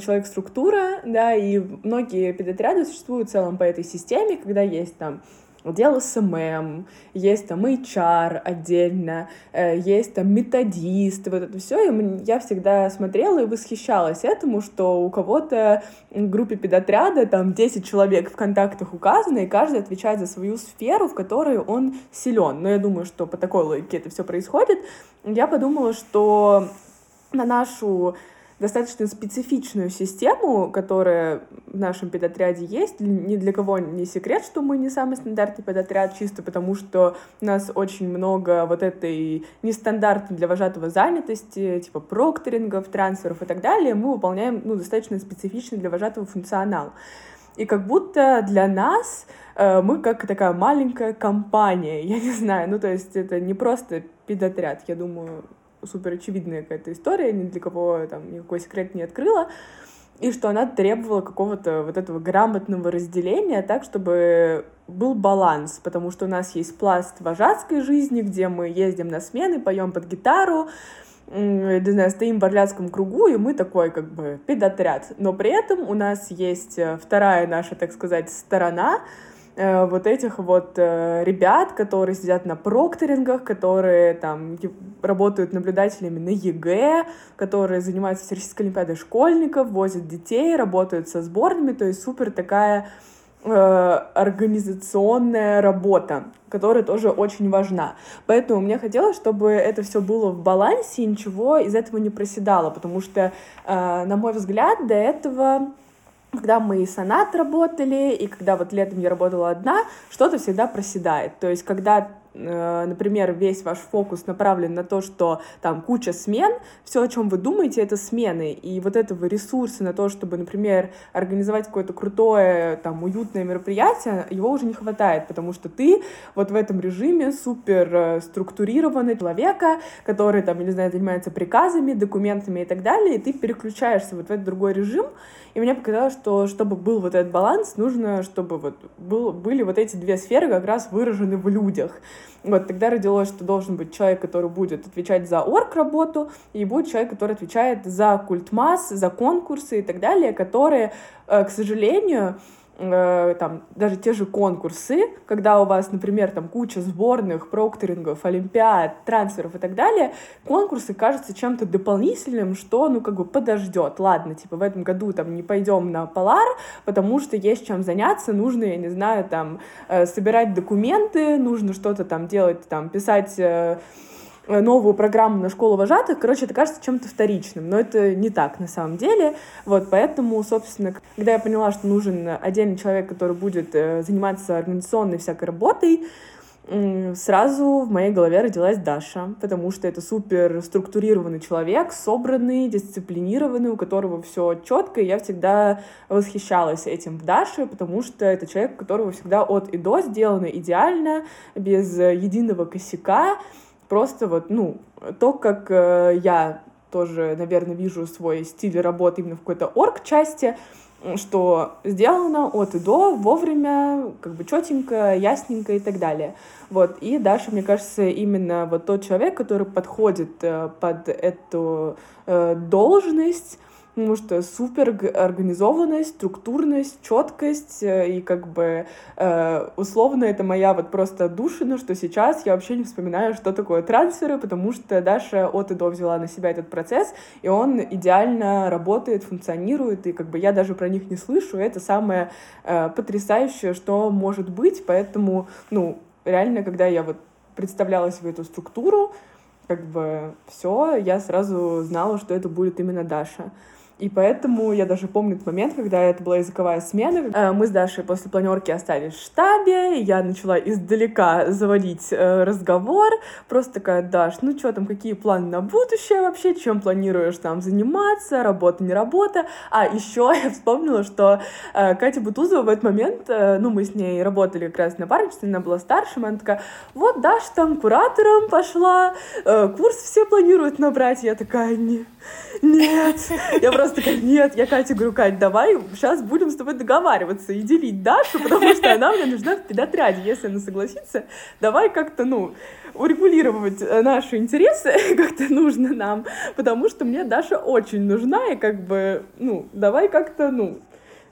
человек структура, да, и многие педотряды существуют в целом по этой системе, когда есть там отдел SMM, есть там HR отдельно, э, есть там методист, вот это все. И я всегда смотрела и восхищалась этому, что у кого-то в группе педотряда там 10 человек в контактах указано, и каждый отвечает за свою сферу, в которой он силен. Но я думаю, что по такой логике это все происходит. Я подумала, что на нашу достаточно специфичную систему, которая в нашем педотряде есть. Ни для кого не секрет, что мы не самый стандартный педотряд, чисто потому что у нас очень много вот этой нестандартной для вожатого занятости, типа прокторингов, трансферов и так далее. Мы выполняем ну, достаточно специфичный для вожатого функционал. И как будто для нас э, мы как такая маленькая компания, я не знаю, ну то есть это не просто педотряд, я думаю, супер очевидная какая-то история, ни для кого там никакой секрет не открыла, и что она требовала какого-то вот этого грамотного разделения так, чтобы был баланс, потому что у нас есть пласт вожатской жизни, где мы ездим на смены, поем под гитару, не знаю, стоим в орляцком кругу, и мы такой, как бы, педотряд. Но при этом у нас есть э, вторая наша, так сказать, сторона, вот этих вот э, ребят, которые сидят на прокторингах, которые там работают наблюдателями на ЕГЭ, которые занимаются Всероссийской Олимпиадой школьников, возят детей, работают со сборными, то есть супер такая э, организационная работа, которая тоже очень важна. Поэтому мне хотелось, чтобы это все было в балансе и ничего из этого не проседало, потому что, э, на мой взгляд, до этого когда мы и санат работали, и когда вот летом я работала одна, что-то всегда проседает. То есть, когда например, весь ваш фокус направлен на то, что там куча смен, все, о чем вы думаете, это смены. И вот этого ресурса на то, чтобы, например, организовать какое-то крутое, там, уютное мероприятие, его уже не хватает, потому что ты вот в этом режиме супер э, структурированный человека, который, там, не знаю, занимается приказами, документами и так далее, и ты переключаешься вот в этот другой режим, и мне показалось, что чтобы был вот этот баланс, нужно, чтобы вот был, были вот эти две сферы как раз выражены в людях. Вот тогда родилось, что должен быть человек, который будет отвечать за орг-работу, и будет человек, который отвечает за культ масс, за конкурсы и так далее, которые, э, к сожалению, Э, там, даже те же конкурсы, когда у вас, например, там куча сборных, прокторингов, олимпиад, трансферов и так далее, конкурсы кажутся чем-то дополнительным, что, ну, как бы подождет. Ладно, типа, в этом году там не пойдем на Полар, потому что есть чем заняться, нужно, я не знаю, там, э, собирать документы, нужно что-то там делать, там, писать э, новую программу на школу вожатых, короче, это кажется чем-то вторичным, но это не так на самом деле, вот, поэтому, собственно, когда я поняла, что нужен отдельный человек, который будет э, заниматься организационной всякой работой, сразу в моей голове родилась Даша, потому что это супер структурированный человек, собранный, дисциплинированный, у которого все четко, и я всегда восхищалась этим в Даше, потому что это человек, у которого всегда от и до сделано идеально, без единого косяка, Просто вот, ну, то, как э, я тоже, наверное, вижу свой стиль работы именно в какой-то орг-части, что сделано от и до, вовремя, как бы четенько, ясненько и так далее. Вот. И Даша, мне кажется, именно вот тот человек, который подходит э, под эту э, должность, потому что супер организованность, структурность, четкость, э, и как бы э, условно это моя вот просто душина, что сейчас я вообще не вспоминаю, что такое трансферы, потому что Даша от и до взяла на себя этот процесс, и он идеально работает, функционирует, и как бы я даже про них не слышу, это самое э, потрясающее, что может быть, поэтому, ну, реально, когда я вот представляла себе эту структуру, как бы все, я сразу знала, что это будет именно Даша. И поэтому я даже помню тот момент, когда это была языковая смена. Э, мы с Дашей после планерки остались в штабе, я начала издалека заводить э, разговор. Просто такая, Даш, ну что там, какие планы на будущее вообще? Чем планируешь там заниматься? Работа, не работа? А еще я вспомнила, что э, Катя Бутузова в этот момент, ну мы с ней работали как раз на парничестве, она была старшим, она такая, вот Даша там куратором пошла, курс все планируют набрать. Я такая, не, нет. Я просто такая, нет, я Кате говорю, Кать, давай сейчас будем с тобой договариваться и делить Дашу, потому что она мне нужна в педотряде. Если она согласится, давай как-то, ну, урегулировать э, наши интересы как-то нужно нам, потому что мне Даша очень нужна, и как бы, ну, давай как-то, ну,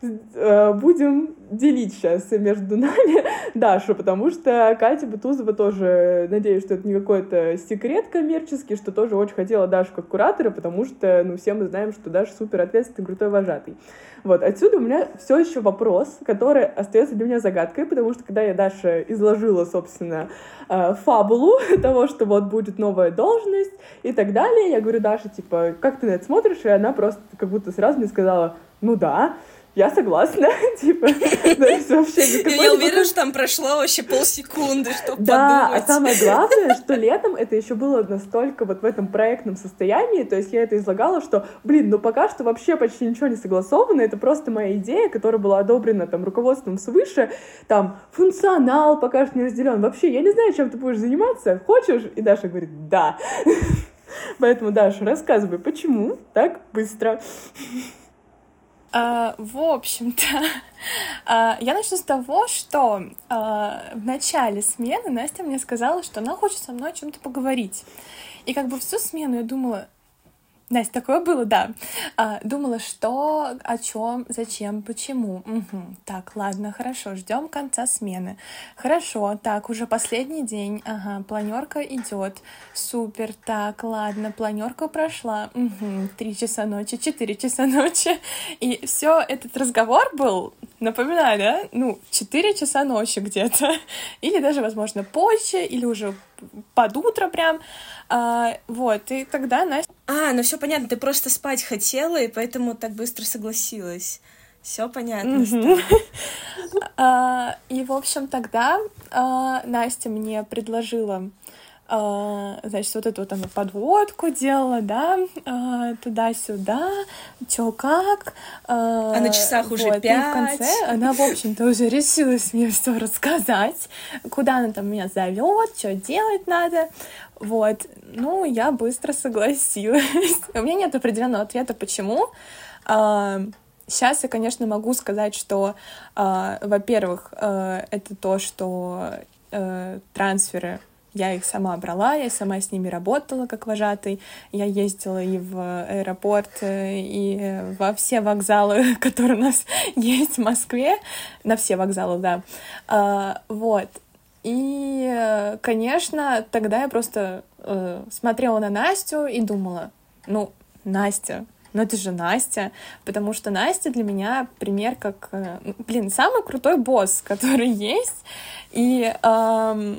будем делить сейчас между нами Дашу, потому что Катя Бутузова тоже, надеюсь, что это не какой-то секрет коммерческий, что тоже очень хотела Дашу как куратора, потому что, ну, все мы знаем, что Даша супер ответственный, крутой вожатый. Вот, отсюда у меня все еще вопрос, который остается для меня загадкой, потому что когда я Даше изложила, собственно, э, фабулу того, что вот будет новая должность и так далее, я говорю, Даша, типа, как ты на это смотришь? И она просто как будто сразу мне сказала, ну да, я согласна, типа, вообще Я уверена, что там прошло вообще полсекунды, чтобы Да, а самое главное, что летом это еще было настолько вот в этом проектном состоянии, то есть я это излагала, что, блин, ну пока что вообще почти ничего не согласовано, это просто моя идея, которая была одобрена там руководством свыше, там функционал пока что не разделен, вообще я не знаю, чем ты будешь заниматься, хочешь? И Даша говорит, да. Поэтому, Даша, рассказывай, почему так быстро? А, в общем-то, а, я начну с того, что а, в начале смены Настя мне сказала, что она хочет со мной о чем-то поговорить. И как бы всю смену я думала, Настя, такое было, да. А, думала, что, о чем, зачем, почему. Угу. Так, ладно, хорошо, ждем конца смены. Хорошо, так, уже последний день. Ага, планерка идет. Супер, так, ладно, планерка прошла. Угу. Три часа ночи, четыре часа ночи. И все этот разговор был, напоминаю, да, ну, четыре часа ночи где-то. Или даже, возможно, позже, или уже под утро прям. А, вот, и тогда Настя... А, ну все понятно, ты просто спать хотела, и поэтому так быстро согласилась. Все понятно. А, и, в общем, тогда а, Настя мне предложила значит, вот эту вот она подводку делала, да, uh, туда-сюда, чё как. Uh, а на часах уже вот, пять. И в конце она, в общем-то, уже решилась мне все рассказать, куда она там меня зовет, что делать надо. Вот, ну, я быстро согласилась. У меня нет определенного ответа, почему. Сейчас я, конечно, могу сказать, что, во-первых, это то, что трансферы я их сама брала, я сама с ними работала как вожатый. Я ездила и в аэропорт, э, и во все вокзалы, которые у нас есть в Москве. На все вокзалы, да. А, вот. И, конечно, тогда я просто э, смотрела на Настю и думала, ну, Настя, ну это же Настя, потому что Настя для меня пример как, э, ну, блин, самый крутой босс, который есть, и э,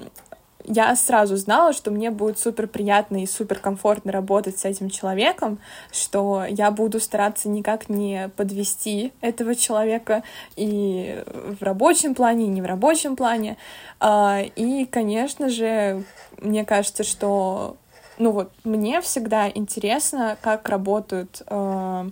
я сразу знала, что мне будет супер приятно и супер комфортно работать с этим человеком, что я буду стараться никак не подвести этого человека и в рабочем плане, и не в рабочем плане. А, и, конечно же, мне кажется, что ну вот мне всегда интересно, как работают э,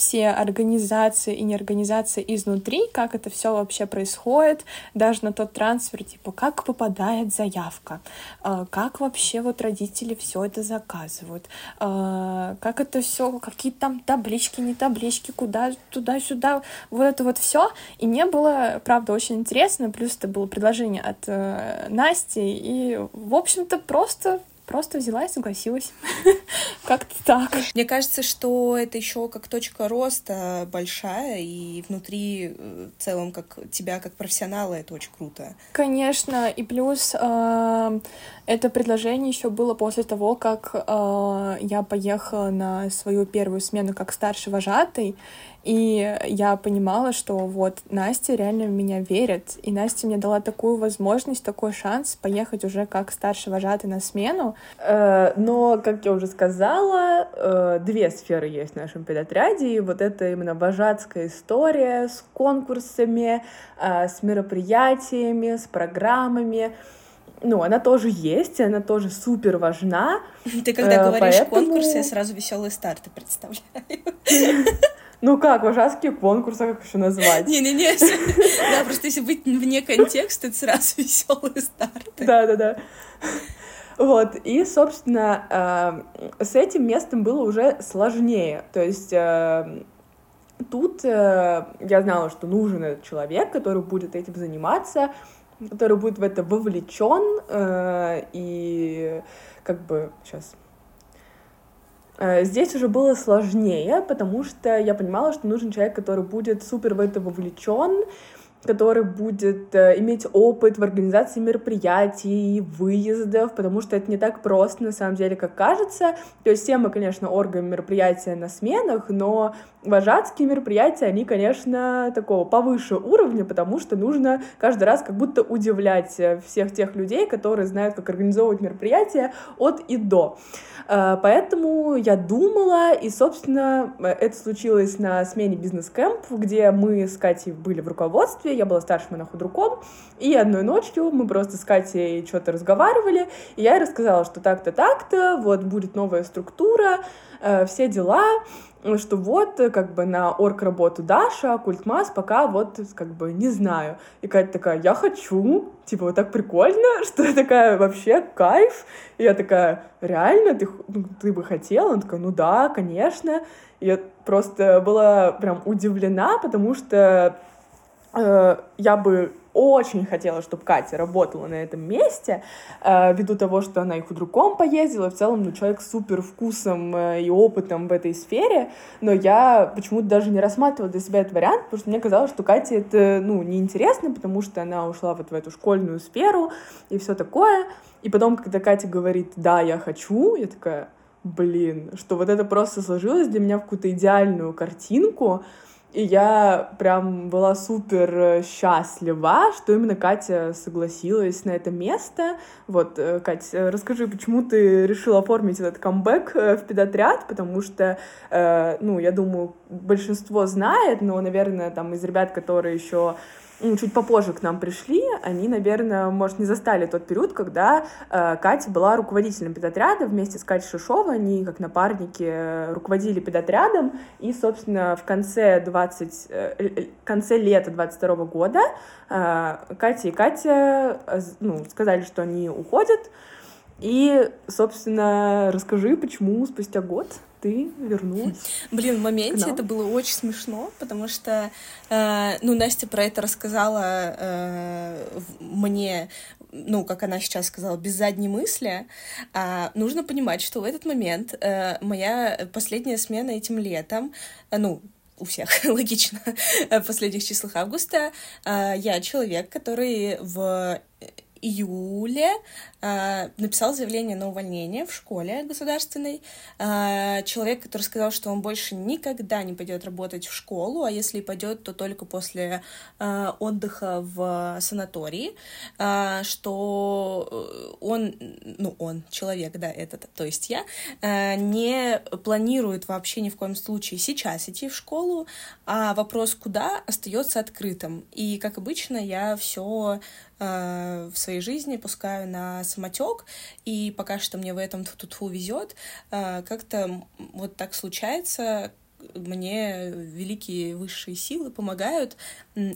все организации и неорганизации изнутри, как это все вообще происходит, даже на тот трансфер, типа, как попадает заявка, а, как вообще вот родители все это заказывают, а, как это все, какие там таблички, не таблички, куда, туда-сюда, вот это вот все. И мне было, правда, очень интересно, плюс это было предложение от э, Насти, и, в общем-то, просто просто взяла и согласилась. Как-то так. Мне кажется, что это еще как точка роста большая, и внутри э, в целом как тебя как профессионала это очень круто. Конечно, и плюс э, это предложение еще было после того, как э, я поехала на свою первую смену как старший вожатый, и я понимала, что вот Настя реально в меня верит, и Настя мне дала такую возможность, такой шанс поехать уже как старший вожатый на смену. Э, но, как я уже сказала, э, две сферы есть в нашем педотряде, и вот это именно вожатская история с конкурсами, э, с мероприятиями, с программами, ну, она тоже есть, она тоже супер важна. Ты когда говоришь поэтому... конкурсы, я сразу веселые старты представляю. Ну как, вожатские конкурсы, как еще назвать? Не-не-не, да, просто если быть вне контекста, это сразу веселые старты. Да-да-да. Вот, и, собственно, э, с этим местом было уже сложнее. То есть э, тут э, я знала, что нужен этот человек, который будет этим заниматься, который будет в это вовлечен, и как бы сейчас здесь уже было сложнее, потому что я понимала, что нужен человек, который будет супер в это вовлечен, который будет э, иметь опыт в организации мероприятий, выездов, потому что это не так просто на самом деле, как кажется. То есть все мы, конечно, органы мероприятия на сменах, но вожатские мероприятия, они, конечно, такого повыше уровня, потому что нужно каждый раз как будто удивлять э, всех тех людей, которые знают, как организовывать мероприятия от и до. Э, поэтому я думала, и, собственно, это случилось на смене бизнес-кэмп, где мы с Катей были в руководстве, я была старшим моноходруком, и одной ночью мы просто с Катей что-то разговаривали, и я ей рассказала, что так-то, так-то, вот будет новая структура, э, все дела, что вот э, как бы на орг работу Даша, культмас пока вот как бы не знаю. И Катя такая, я хочу, типа вот так прикольно, что такая вообще кайф. И я такая, реально, ты, ну, ты бы хотела? Она такая, ну да, конечно. И я просто была прям удивлена, потому что я бы очень хотела, чтобы Катя работала на этом месте, э, ввиду того, что она и худруком поездила, в целом, ну, человек с супер вкусом э, и опытом в этой сфере, но я почему-то даже не рассматривала для себя этот вариант, потому что мне казалось, что Кате это, ну, неинтересно, потому что она ушла вот в эту школьную сферу и все такое, и потом, когда Катя говорит, да, я хочу, я такая, блин, что вот это просто сложилось для меня в какую-то идеальную картинку, и я прям была супер э, счастлива, что именно Катя согласилась на это место. Вот, э, Катя, э, расскажи, почему ты решила оформить этот камбэк в педотряд, потому что, ну, я думаю, большинство знает, но, наверное, там из ребят, которые еще чуть попозже к нам пришли, они, наверное, может, не застали тот период, когда э, Катя была руководителем педотряда вместе с Катей Шишовой, они как напарники э, руководили педотрядом, и, собственно, в конце 20, э, конце лета 22 года э, Катя и Катя э, ну, сказали, что они уходят, и, собственно, расскажи, почему спустя год ты вернулась. Блин, в моменте это было очень смешно, потому что, э, ну, Настя про это рассказала э, мне, ну, как она сейчас сказала, без задней мысли. А нужно понимать, что в этот момент э, моя последняя смена этим летом, э, ну, у всех, логично, в последних числах августа, э, я человек, который в июле э, написал заявление на увольнение в школе государственной. Э, человек, который сказал, что он больше никогда не пойдет работать в школу, а если и пойдет, то только после э, отдыха в санатории, э, что он, ну он, человек, да, этот, то есть я, э, не планирует вообще ни в коем случае сейчас идти в школу, а вопрос куда остается открытым. И, как обычно, я все в своей жизни пускаю на самотек, и пока что мне в этом тут везет, э, как-то вот так случается, мне великие высшие силы помогают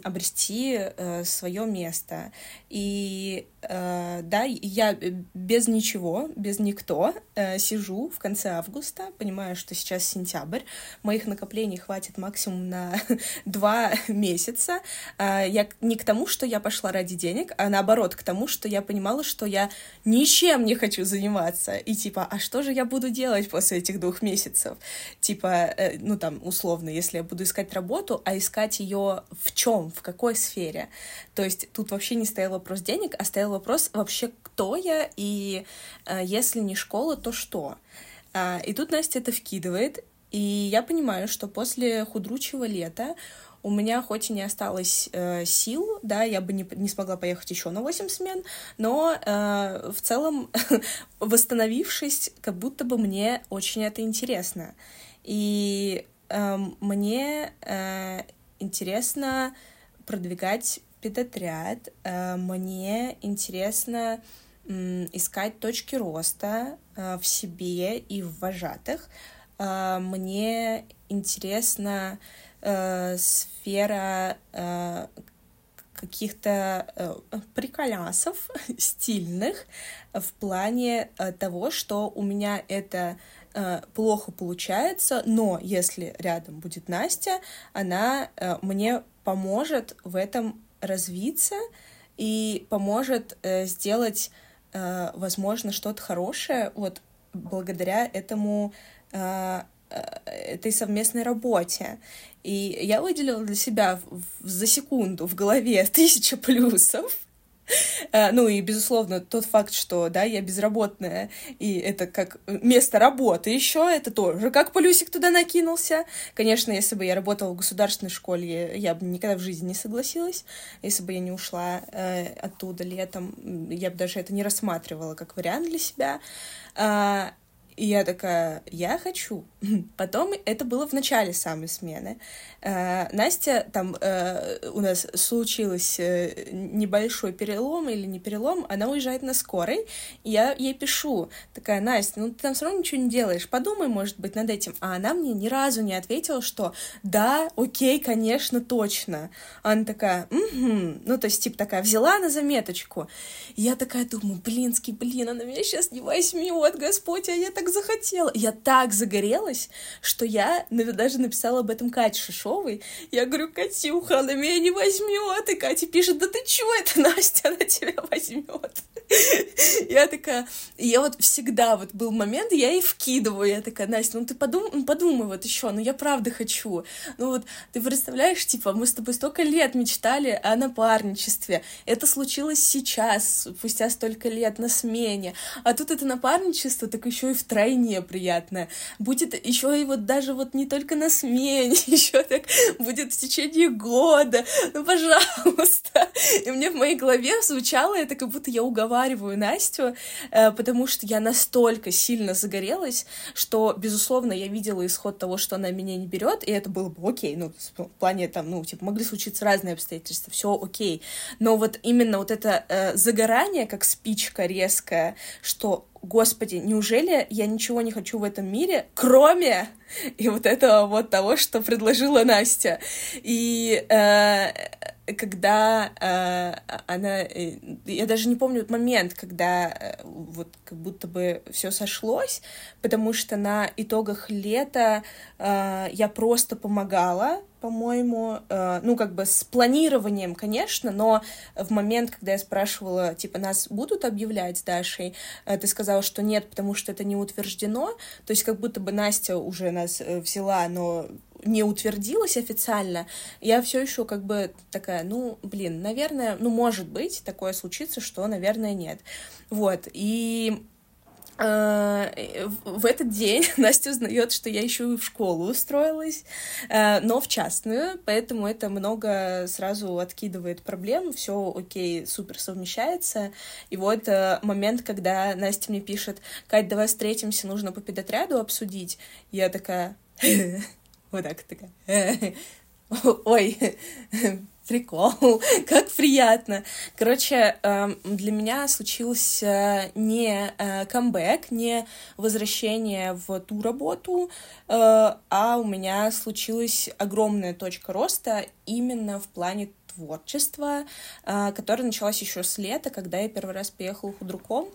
обрести э, свое место. И э, да, я без ничего, без никто э, сижу в конце августа, понимаю, что сейчас сентябрь, моих накоплений хватит максимум на два месяца. Я не к тому, что я пошла ради денег, а наоборот, к тому, что я понимала, что я ничем не хочу заниматься. И типа, а что же я буду делать после этих двух месяцев? Типа, э, ну там, условно, если я буду искать работу, а искать ее в чем, в какой сфере. То есть тут вообще не стоял вопрос денег, а стоял вопрос вообще, кто я, и э, если не школа, то что. А, и тут Настя это вкидывает, и я понимаю, что после худручего лета у меня хоть и не осталось э, сил, да, я бы не, не смогла поехать еще на 8 смен, но э, в целом, восстановившись, как будто бы мне очень это интересно. И э, мне э, интересно продвигать педотряд, э, мне интересно искать точки роста э, в себе и в вожатых. Э, мне интересна сфера каких-то приколясов стильных в плане того, что у меня это плохо получается, но если рядом будет Настя, она мне поможет в этом развиться и поможет э, сделать, э, возможно, что-то хорошее вот благодаря этому э, э, этой совместной работе. И я выделила для себя в, в, за секунду в голове тысяча плюсов, Э, ну и, безусловно, тот факт, что, да, я безработная, и это как место работы еще, это тоже как плюсик туда накинулся. Конечно, если бы я работала в государственной школе, я бы никогда в жизни не согласилась. Если бы я не ушла э, оттуда летом, я бы даже это не рассматривала как вариант для себя. И я такая, я хочу. Потом это было в начале самой смены. Э, Настя, там э, у нас случилось э, небольшой перелом или не перелом, она уезжает на скорой, и я ей пишу, такая, Настя, ну ты там все равно ничего не делаешь, подумай, может быть, над этим. А она мне ни разу не ответила, что да, окей, конечно, точно. Она такая, угу. ну то есть, типа, такая, взяла на заметочку. Я такая думаю, блинский, блин, она меня сейчас не возьмет, Господь, а я так так захотела. Я так загорелась, что я даже написала об этом Кате Шишовой. Я говорю, Катюха, она меня не возьмет. И Катя пишет, да ты чего это, Настя, она тебя возьмет. Я такая, я вот всегда вот был момент, я ей вкидываю, я такая, Настя, ну ты подумай, ну подумай вот еще, ну я правда хочу. Ну вот ты представляешь, типа, мы с тобой столько лет мечтали о напарничестве. Это случилось сейчас, спустя столько лет на смене. А тут это напарничество так еще и втройне приятное. Будет еще и вот даже вот не только на смене, еще так будет в течение года. Ну, пожалуйста. И мне в моей голове звучало это, как будто я уговариваю Настю, э, потому что я настолько сильно загорелась, что, безусловно, я видела исход того, что она меня не берет, и это было бы окей, ну, в плане там, ну, типа, могли случиться разные обстоятельства, все окей. Но вот именно вот это э, загорание, как спичка резкая, что господи, неужели я ничего не хочу в этом мире, кроме и вот этого вот того, что предложила Настя. И э, когда э, она, э, я даже не помню момент, когда э, вот как будто бы все сошлось, потому что на итогах лета э, я просто помогала, по-моему, э, ну как бы с планированием, конечно, но в момент, когда я спрашивала, типа, нас будут объявлять с Дашей, э, ты сказала, что нет, потому что это не утверждено, то есть как будто бы Настя уже нас э, взяла, но не утвердилась официально, я все еще как бы такая, ну, блин, наверное, ну, может быть, такое случится, что, наверное, нет. Вот, и в этот день Настя узнает, что я еще и в школу устроилась, э, но в частную, поэтому это много сразу откидывает проблем, все окей, супер совмещается. И вот э, момент, когда Настя мне пишет, Кать, давай встретимся, нужно по педотряду обсудить. Я такая, вот так такая. Ой, прикол, как приятно. Короче, эм, для меня случился не э, камбэк, не возвращение в ту работу, э, а у меня случилась огромная точка роста именно в плане творчества, э, которая началась еще с лета, когда я первый раз поехала худруком.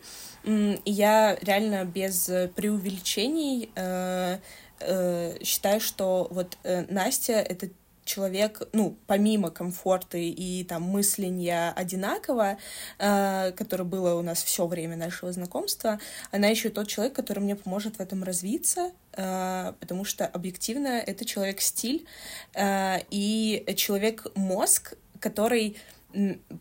И я реально без преувеличений э, считаю, что вот э, Настя — это человек, ну, помимо комфорта и там мысления одинаково, э, которое было у нас все время нашего знакомства, она еще тот человек, который мне поможет в этом развиться, э, потому что объективно это человек-стиль э, и человек-мозг, который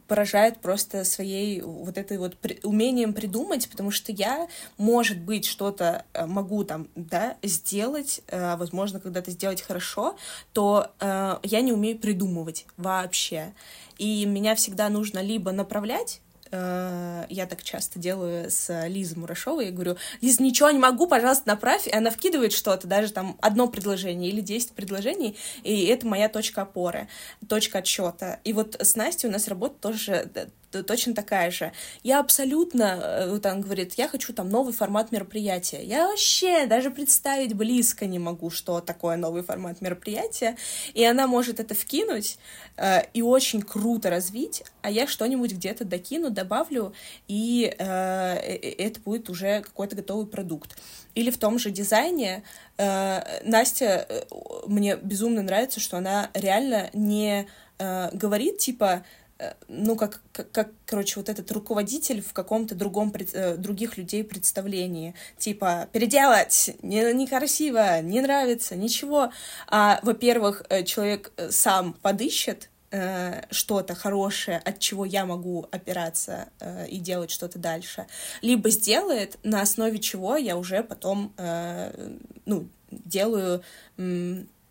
поражает просто своей вот этой вот при, умением придумать, потому что я, может быть, что-то э, могу там, да, сделать, э, возможно, когда-то сделать хорошо, то э, я не умею придумывать вообще. И меня всегда нужно либо направлять я так часто делаю с Лизой Мурашовой, я говорю, Лиз, ничего не могу, пожалуйста, направь, и она вкидывает что-то, даже там одно предложение или десять предложений, и это моя точка опоры, точка отсчета. И вот с Настей у нас работа тоже точно такая же. Я абсолютно, э, он говорит, я хочу там новый формат мероприятия. Я вообще даже представить близко не могу, что такое новый формат мероприятия. И она может это вкинуть э, и очень круто развить, а я что-нибудь где-то докину, добавлю, и э, э, это будет уже какой-то готовый продукт. Или в том же дизайне э, Настя, э, мне безумно нравится, что она реально не э, говорит, типа, Э, ну, как, как, как, короче, вот этот руководитель в каком-то другом, э, других людей представлении. Типа, переделать, не, некрасиво, не нравится, ничего. А, во-первых, э, человек сам подыщет э, что-то хорошее, от чего я могу опираться э, и делать что-то дальше, либо сделает, на основе чего я уже потом, э, ну, делаю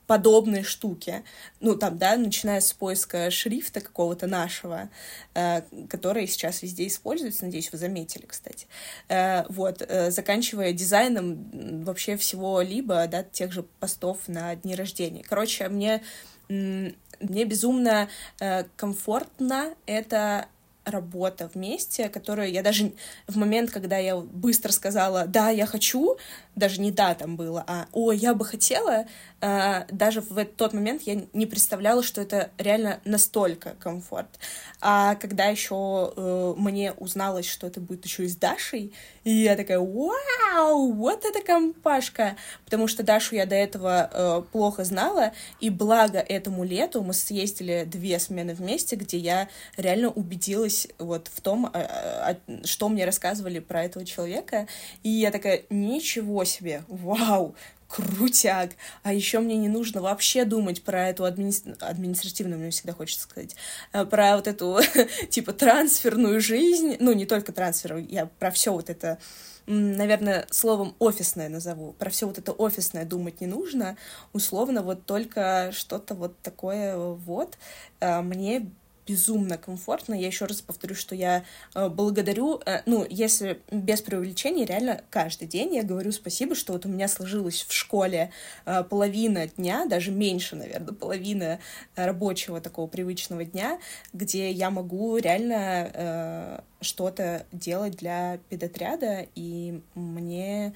подобные штуки. Ну, там, да, начиная с поиска шрифта какого-то нашего, э, который сейчас везде используется, надеюсь, вы заметили, кстати. Э, вот, э, заканчивая дизайном вообще всего-либо, да, тех же постов на дни рождения. Короче, мне, мне безумно э, комфортно это работа вместе, которую я даже в момент, когда я быстро сказала «да, я хочу», даже не «да» там было, а «о, я бы хотела», э, даже в тот момент я не представляла, что это реально настолько комфорт. А когда еще э, мне узналось, что это будет еще и с Дашей, и я такая «вау, вот это компашка!» Потому что Дашу я до этого э, плохо знала, и благо этому лету мы съездили две смены вместе, где я реально убедилась вот в том, э, э, что мне рассказывали про этого человека, и я такая «ничего себе, вау, крутяк. А еще мне не нужно вообще думать про эту админи... административную, мне всегда хочется сказать, э, про вот эту, типа, трансферную жизнь. Ну, не только трансфер, я про все вот это, наверное, словом офисное назову. Про все вот это офисное думать не нужно. Условно, вот только что-то вот такое вот э, мне безумно комфортно. Я еще раз повторю, что я э, благодарю, э, ну, если без преувеличения, реально каждый день я говорю спасибо, что вот у меня сложилось в школе э, половина дня, даже меньше, наверное, половина рабочего такого привычного дня, где я могу реально что-то делать для педотряда, и мне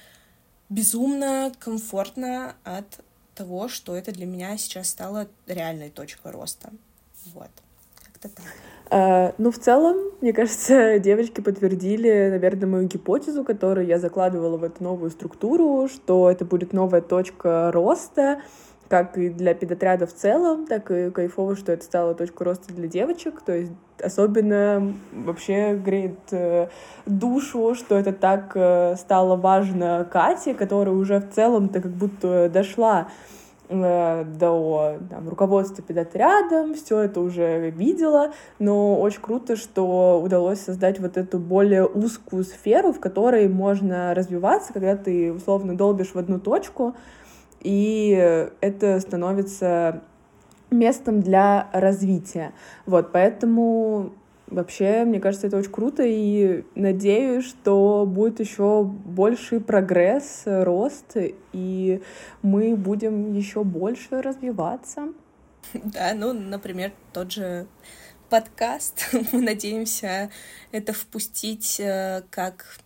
безумно комфортно от того, что это для меня сейчас стало реальной точкой роста. Вот как-то так. Uh, ну, в целом, мне кажется, девочки подтвердили, наверное, мою гипотезу, которую я закладывала в эту новую структуру, что это будет новая точка роста, как и для педотряда в целом, так и кайфово, что это стало точкой роста для девочек. То есть особенно вообще греет э, душу, что это так э, стало важно Кате, которая уже в целом-то как будто дошла до там, руководства педотрядом, все это уже видела, но очень круто, что удалось создать вот эту более узкую сферу, в которой можно развиваться, когда ты условно долбишь в одну точку, и это становится местом для развития. Вот, поэтому Вообще, мне кажется, это очень круто, и надеюсь, что будет еще больший прогресс, рост, и мы будем еще больше развиваться. Да, ну, например, тот же подкаст. Мы надеемся это впустить э, как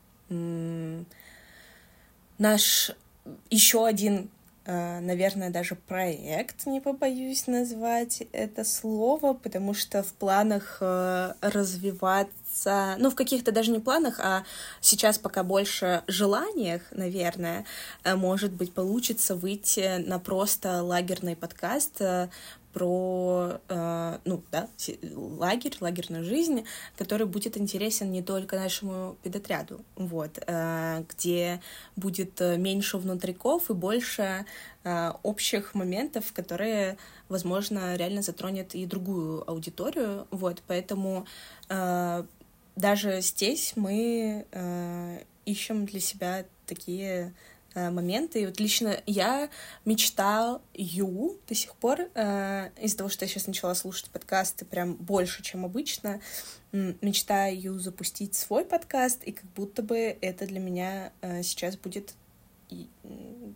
наш еще один наверное, даже проект, не побоюсь назвать это слово, потому что в планах э, развиваться, ну, в каких-то даже не планах, а сейчас пока больше желаниях, наверное, э, может быть, получится выйти на просто лагерный подкаст про, э, ну, да, лагерь, лагерную жизнь, который будет интересен не только нашему педотряду, вот, э, где будет э, меньше внутриков и больше э, общих моментов, которые, возможно, реально затронет и другую аудиторию, вот, поэтому э, даже здесь мы э, ищем для себя такие Э, моменты. И вот лично я мечтаю до сих пор, э, из-за того, что я сейчас начала слушать подкасты прям больше, чем обычно, мечтаю запустить свой подкаст, и как будто бы это для меня э, сейчас будет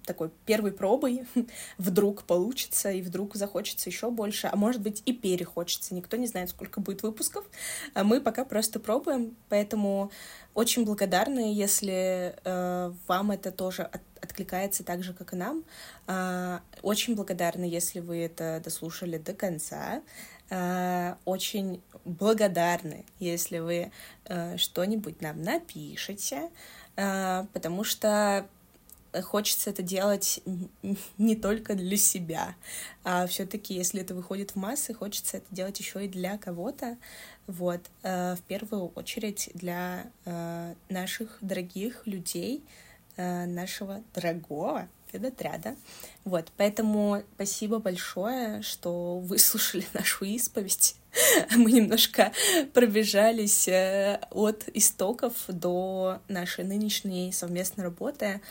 такой первой пробой вдруг получится и вдруг захочется еще больше, а может быть и перехочется. Никто не знает, сколько будет выпусков. А мы пока просто пробуем, поэтому очень благодарны, если э, вам это тоже от, откликается так же, как и нам. Э, очень благодарны, если вы это дослушали до конца. Э, очень благодарны, если вы э, что-нибудь нам напишете, э, потому что хочется это делать не только для себя, а все-таки, если это выходит в массы, хочется это делать еще и для кого-то. Вот, э, в первую очередь для э, наших дорогих людей, э, нашего дорогого педотряда. Вот, поэтому спасибо большое, что выслушали нашу исповедь. Мы немножко пробежались от истоков до нашей нынешней совместной работы.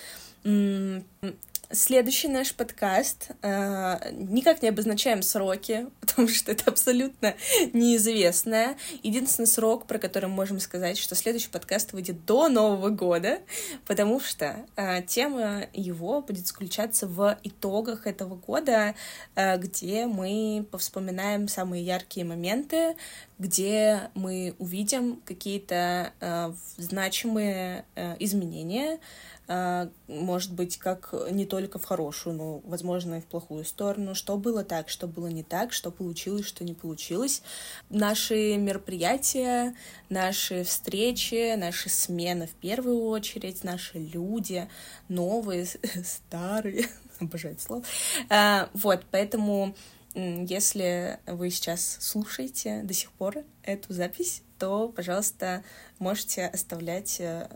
Следующий наш подкаст. Э, никак не обозначаем сроки, потому что это абсолютно неизвестное. Единственный срок, про который мы можем сказать, что следующий подкаст выйдет до Нового года, потому что э, тема его будет заключаться в итогах этого года, э, где мы повспоминаем самые яркие моменты, где мы увидим какие-то значимые изменения, может быть, как не только в хорошую, но, возможно, и в плохую сторону, что было так, что было не так, что получилось, что не получилось. Наши мероприятия, наши встречи, наши смены в первую очередь, наши люди, новые, старые, обожаю это слово. А, вот, поэтому если вы сейчас слушаете до сих пор эту запись, то, пожалуйста, можете оставлять э,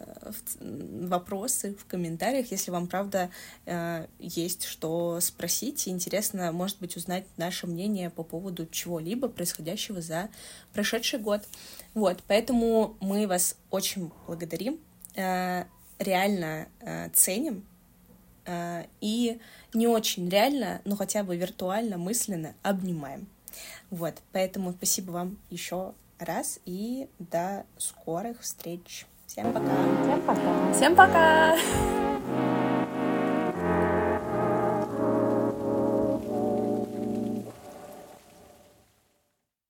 вопросы в комментариях, если вам, правда, э, есть что спросить. Интересно, может быть, узнать наше мнение по поводу чего-либо происходящего за прошедший год. Вот, поэтому мы вас очень благодарим, э, реально ценим и не очень реально, но хотя бы виртуально, мысленно обнимаем. Вот, поэтому спасибо вам еще раз и до скорых встреч. Всем пока. Всем пока. Всем пока.